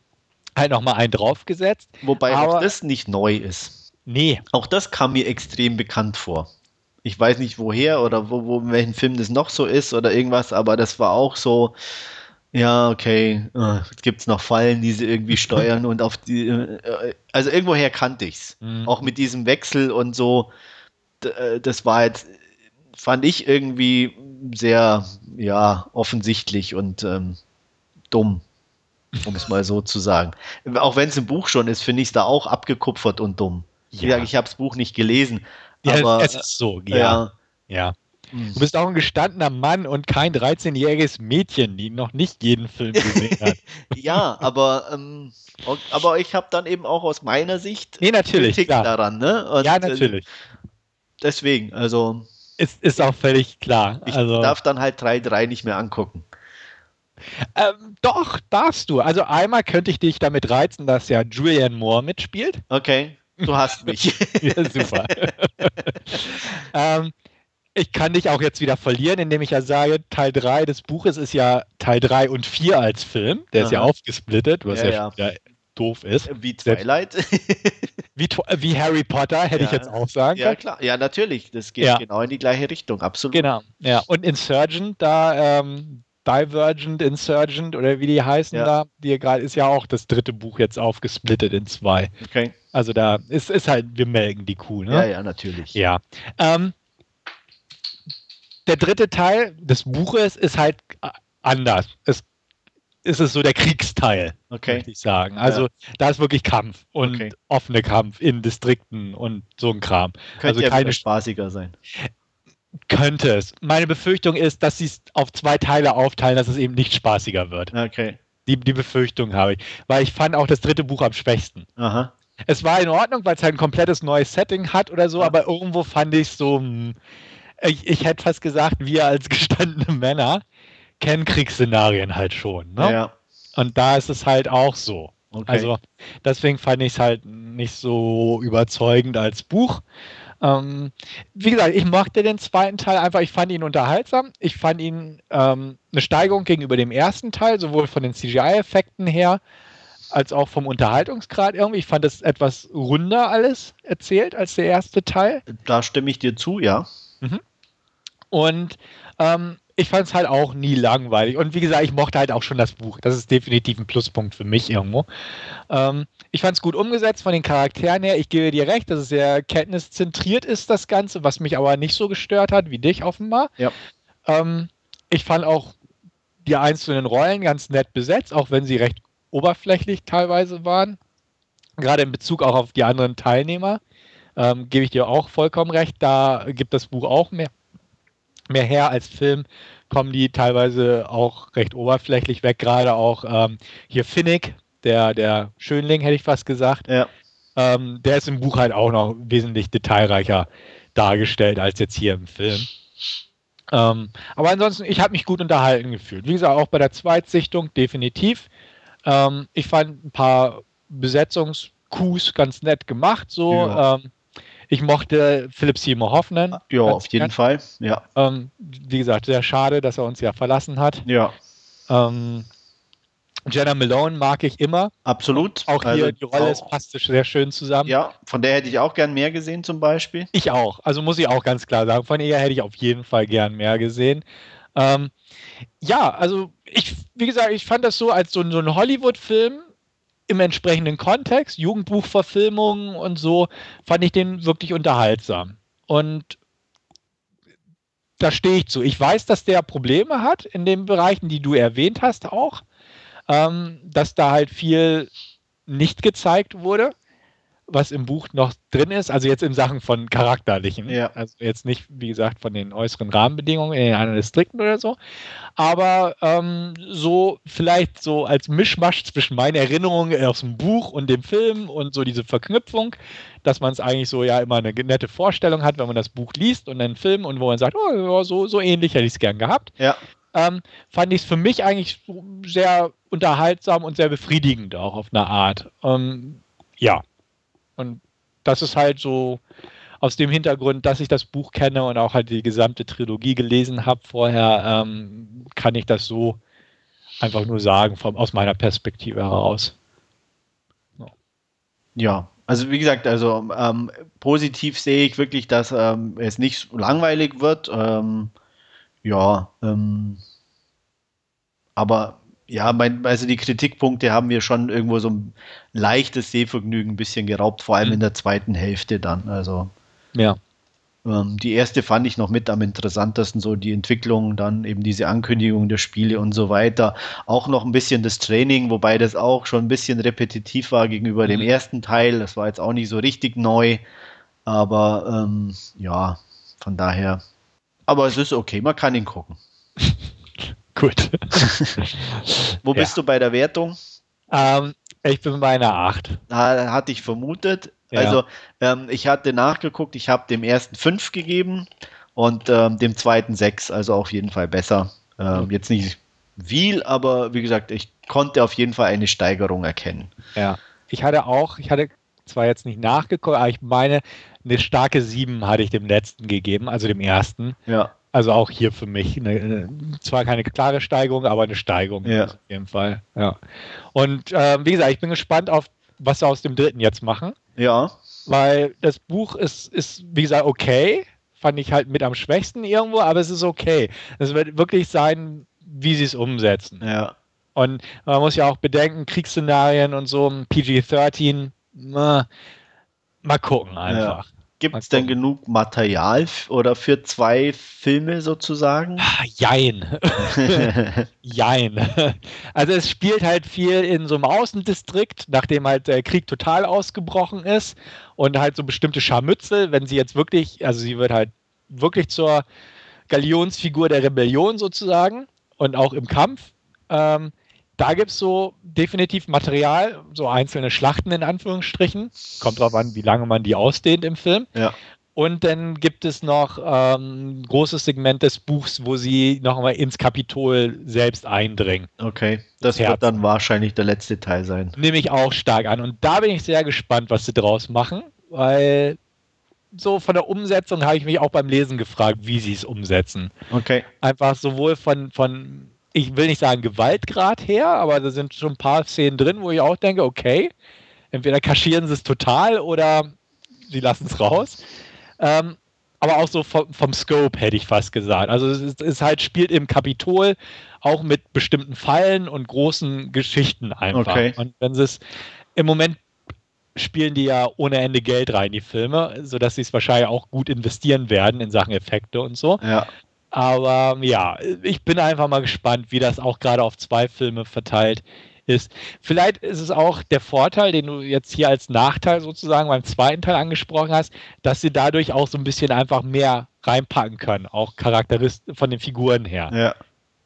halt nochmal einen draufgesetzt. Wobei Aber, auch das nicht neu ist. Nee. Auch das kam mir extrem bekannt vor ich weiß nicht woher oder wo, wo in welchem Film das noch so ist oder irgendwas, aber das war auch so, ja, okay, äh, gibt es noch Fallen, die sie irgendwie steuern und auf die, äh, also irgendwoher kannte ich es. Mhm. Auch mit diesem Wechsel und so, äh, das war jetzt, fand ich irgendwie sehr, ja, offensichtlich und ähm, dumm, um es mal so zu sagen. Auch wenn es im Buch schon ist, finde ich es da auch abgekupfert und dumm. Ja. Ich, ich habe das Buch nicht gelesen, ja, aber, es ist so, ja. Ja. ja. Hm. Du bist auch ein gestandener Mann und kein 13-jähriges Mädchen, die noch nicht jeden Film gesehen hat. ja, aber, ähm, aber ich habe dann eben auch aus meiner Sicht nee, natürlich, Kritik klar. daran. Ne? Und, ja, äh, natürlich. deswegen, also. Ist, ist auch völlig klar. Ich also, darf dann halt 3-3 nicht mehr angucken. Ähm, doch, darfst du. Also einmal könnte ich dich damit reizen, dass ja Julianne Moore mitspielt. Okay. Du hast mich. ja, super. ähm, ich kann dich auch jetzt wieder verlieren, indem ich ja sage, Teil 3 des Buches ist ja Teil 3 und 4 als Film. Der Aha. ist ja aufgesplittet, was ja, ja, ja doof ist. Wie Twilight. wie, wie, Harry Potter, hätte ja. ich jetzt auch sagen können. Ja, klar. Ja, natürlich. Das geht genau in die gleiche Richtung, absolut. Genau. Ja. Und Insurgent, da, ähm, Divergent, Insurgent oder wie die heißen Ja. da, die gerade ist ja auch das dritte Buch jetzt aufgesplittet in zwei. Okay. Also da ist, ist halt, wir melken die Kuh, ne? Ja, ja, natürlich. Ja. Ähm, der dritte Teil des Buches ist halt äh, anders. Es, es ist so der Kriegsteil, Okay. möchte ich sagen. Also da ist wirklich Kampf und Okay. offene Kampf in Distrikten und so ein Kram. Könnte Also ja keine spaßiger sein. Könnte es. Meine Befürchtung ist, dass sie es auf zwei Teile aufteilen, dass es eben nicht spaßiger wird. Okay. Die, die Befürchtung habe ich. Weil ich fand auch das dritte Buch am schwächsten. Aha. Es war in Ordnung, weil es halt ein komplettes neues Setting hat oder so, Ja. aber irgendwo fand ich so, hm, ich, ich hätte fast gesagt, wir als gestandene Männer kennen Kriegsszenarien halt schon. Ne? Ja. Und da ist es halt auch so. Okay. Also deswegen fand ich es halt nicht so überzeugend als Buch. Ähm, wie gesagt, ich mochte den zweiten Teil einfach, ich fand ihn unterhaltsam. Ich fand ihn ähm, eine Steigerung gegenüber dem ersten Teil, sowohl von den CGI-Effekten her, als auch vom Unterhaltungsgrad irgendwie. Ich fand es etwas runder alles erzählt als der erste Teil. da stimme ich dir zu, ja. Und ähm, ich fand es halt auch nie langweilig. Und wie gesagt, ich mochte halt auch schon das Buch. Das ist definitiv ein Pluspunkt für mich irgendwo. Ähm, ich fand es gut umgesetzt von den Charakteren her. Ich gebe dir recht, dass es sehr kenntniszentriert ist, das Ganze, was mich aber nicht so gestört hat wie dich offenbar. Ja. Ähm, ich fand auch die einzelnen Rollen ganz nett besetzt, auch wenn sie recht oberflächlich teilweise waren. Gerade in Bezug auch auf die anderen Teilnehmer. Ähm, gebe ich dir auch vollkommen recht. Da gibt das Buch auch mehr, mehr her als Film. Kommen die teilweise auch recht oberflächlich weg. Gerade auch ähm, hier Finnick, der, der Schönling, hätte ich fast gesagt. Ja. Ähm, der ist im Buch halt auch noch wesentlich detailreicher dargestellt als jetzt hier im Film. Ähm, aber ansonsten, ich habe mich gut unterhalten gefühlt. Wie gesagt, auch bei der Zweitsichtung definitiv. Ähm, ich fand ein paar Besetzungskus ganz nett gemacht. So, Ja. ähm, ich mochte Philipp Seymour Hoffman. Ja, ganz auf jeden gern. Fall. Ja. Ähm, wie gesagt, sehr schade, dass er uns ja verlassen hat. Ja. Ähm, Jenna Malone mag ich immer. Absolut. Auch hier Also die Rolle ist, passt sehr schön zusammen. Ja, von der hätte ich auch gern mehr gesehen, zum Beispiel. Ich auch. Also muss ich auch ganz klar sagen. Von ihr hätte ich auf jeden Fall gern mehr gesehen. Ähm, ja, also ich, wie gesagt, ich fand das so als so, so ein Hollywood-Film im entsprechenden Kontext, Jugendbuchverfilmungen und so, fand ich den wirklich unterhaltsam. Und da stehe ich zu. Ich weiß, dass der Probleme hat in den Bereichen, die du erwähnt hast, auch. Ähm, dass da halt viel nicht gezeigt wurde, was im Buch noch drin ist. Also jetzt in Sachen von charakterlichen. Ja. Also jetzt nicht, wie gesagt, von den äußeren Rahmenbedingungen in den anderen Distrikten oder so. Aber ähm, so vielleicht so als Mischmasch zwischen meinen Erinnerungen aus dem Buch und dem Film und so diese Verknüpfung, dass man es eigentlich so ja immer eine nette Vorstellung hat, wenn man das Buch liest und einen Film und wo man sagt, oh, ja, so, so ähnlich hätte ich es gern gehabt Ja. ähm, fand ich es für mich eigentlich sehr unterhaltsam und sehr befriedigend auch auf eine Art. Ähm, ja. Und das ist halt so aus dem Hintergrund, dass ich das Buch kenne und auch halt die gesamte Trilogie gelesen habe vorher, ähm, kann ich das so einfach nur sagen, vom, aus meiner Perspektive heraus. Ja, also wie gesagt, also ähm, positiv sehe ich wirklich, dass ähm, es nicht so langweilig wird. Ähm, ja, ähm, aber ja, mein, also die Kritikpunkte haben mir schon irgendwo so ein leichtes Sehvergnügen ein bisschen geraubt, vor allem Mhm. in der zweiten Hälfte dann. Also Ja. ähm, die erste fand ich noch mit am interessantesten, so die Entwicklung, dann eben diese Ankündigung der Spiele und so weiter. Auch noch ein bisschen das Training, wobei das auch schon ein bisschen repetitiv war gegenüber dem Mhm. ersten Teil. Das war jetzt auch nicht so richtig neu, aber ähm, ja, von daher. Aber es ist okay, man kann ihn gucken. Gut. Wo Ja. bist du bei der Wertung? ähm, ich bin bei einer 8. Ha- Hatte ich vermutet. Ja. Also ähm, ich hatte nachgeguckt, ich habe dem ersten fünf gegeben und ähm, dem zweiten sechs, also auf jeden Fall besser. Mhm. Jetzt nicht viel, aber wie gesagt, ich konnte auf jeden Fall eine Steigerung erkennen. Ja, ich hatte auch, ich hatte zwar jetzt nicht nachgeguckt, aber ich meine, eine starke 7 hatte ich dem letzten gegeben, also dem ersten. Ja, Also auch hier für mich eine, zwar keine klare Steigerung, aber eine Steigerung Ja. auf jeden Fall. Ja. Und ähm, wie gesagt, ich bin gespannt auf, was sie aus dem dritten jetzt machen, ja, weil das Buch ist, ist wie gesagt, okay. Fand ich halt mit am schwächsten irgendwo, aber es ist okay. Es wird wirklich sein, wie sie es umsetzen. Ja. Und man muss ja auch bedenken, Kriegsszenarien und so, PG-13, mal gucken einfach. Ja. Gibt es denn genug Material oder für zwei Filme sozusagen? Ah, jein. Jein. Also es spielt halt viel in so einem Außendistrikt, nachdem halt der Krieg total ausgebrochen ist und halt so bestimmte Scharmützel, wenn sie jetzt wirklich, also sie wird halt wirklich zur Galionsfigur der Rebellion sozusagen und auch im Kampf. Ähm, da gibt es so definitiv Material, so einzelne Schlachten in Anführungsstrichen. Kommt drauf an, wie lange man die ausdehnt im Film. Ja. Und dann gibt es noch ähm, ein großes Segment des Buchs, wo sie noch einmal ins Kapitol selbst eindringen. Okay, das Herzen. wird dann wahrscheinlich der letzte Teil sein. Nehme ich auch stark an. Und da bin ich sehr gespannt, was sie draus machen, weil so von der Umsetzung habe ich mich auch beim Lesen gefragt, wie sie es umsetzen. Okay. Einfach sowohl von, von ich will nicht sagen Gewaltgrad her, aber da sind schon ein paar Szenen drin, wo ich auch denke, okay, entweder kaschieren sie es total oder sie lassen es raus. Ähm, aber auch so vom, vom, Scope hätte ich fast gesagt. Also es, ist, es halt spielt im Kapitol auch mit bestimmten Fallen und großen Geschichten einfach. Okay. Und wenn sie es im Moment spielen die ja ohne Ende Geld rein, die Filme, sodass sie es wahrscheinlich auch gut investieren werden in Sachen Effekte und so. Ja. Aber ja, ich bin einfach mal gespannt, wie das auch gerade auf zwei Filme verteilt ist. Vielleicht ist es auch der Vorteil, den du jetzt hier als Nachteil sozusagen beim zweiten Teil angesprochen hast, dass sie dadurch auch so ein bisschen einfach mehr reinpacken können, auch charakteristisch von den Figuren her. Ja.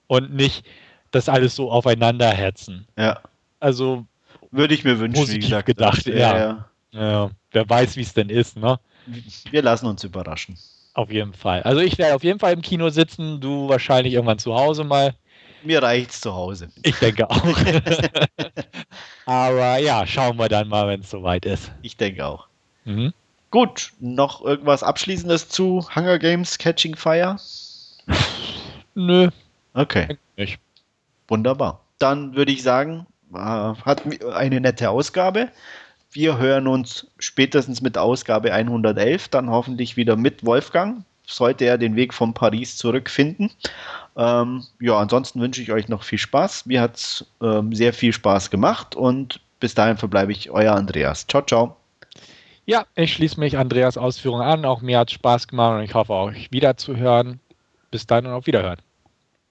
Und nicht das alles so aufeinander hetzen. Ja. Also würde ich mir wünschen, wie gesagt. gedacht, ja. Ja. ja. Wer weiß, wie es denn ist, ne? Wir lassen uns überraschen. Auf jeden Fall. Also ich werde auf jeden Fall im Kino sitzen, du wahrscheinlich irgendwann zu Hause mal. Mir reicht's zu Hause. Ich denke auch. Aber ja, schauen wir dann mal, wenn es soweit ist. Ich denke auch. Mhm. Gut, noch irgendwas Abschließendes zu Hunger Games Catching Fire? Nö. Okay. Nicht. Wunderbar. Dann würde ich sagen, äh, hat eine nette Ausgabe. Wir hören uns spätestens mit Ausgabe 111, dann hoffentlich wieder mit Wolfgang. Sollte er den Weg von Paris zurückfinden. Ähm, ja, ansonsten wünsche ich euch noch viel Spaß. Mir hat es ähm, sehr viel Spaß gemacht und bis dahin verbleibe ich euer Andreas. Ciao, ciao. Ja, ich schließe mich Andreas Ausführungen an. Auch mir hat es Spaß gemacht und ich hoffe, euch wiederzuhören. Bis dann und auf Wiederhören.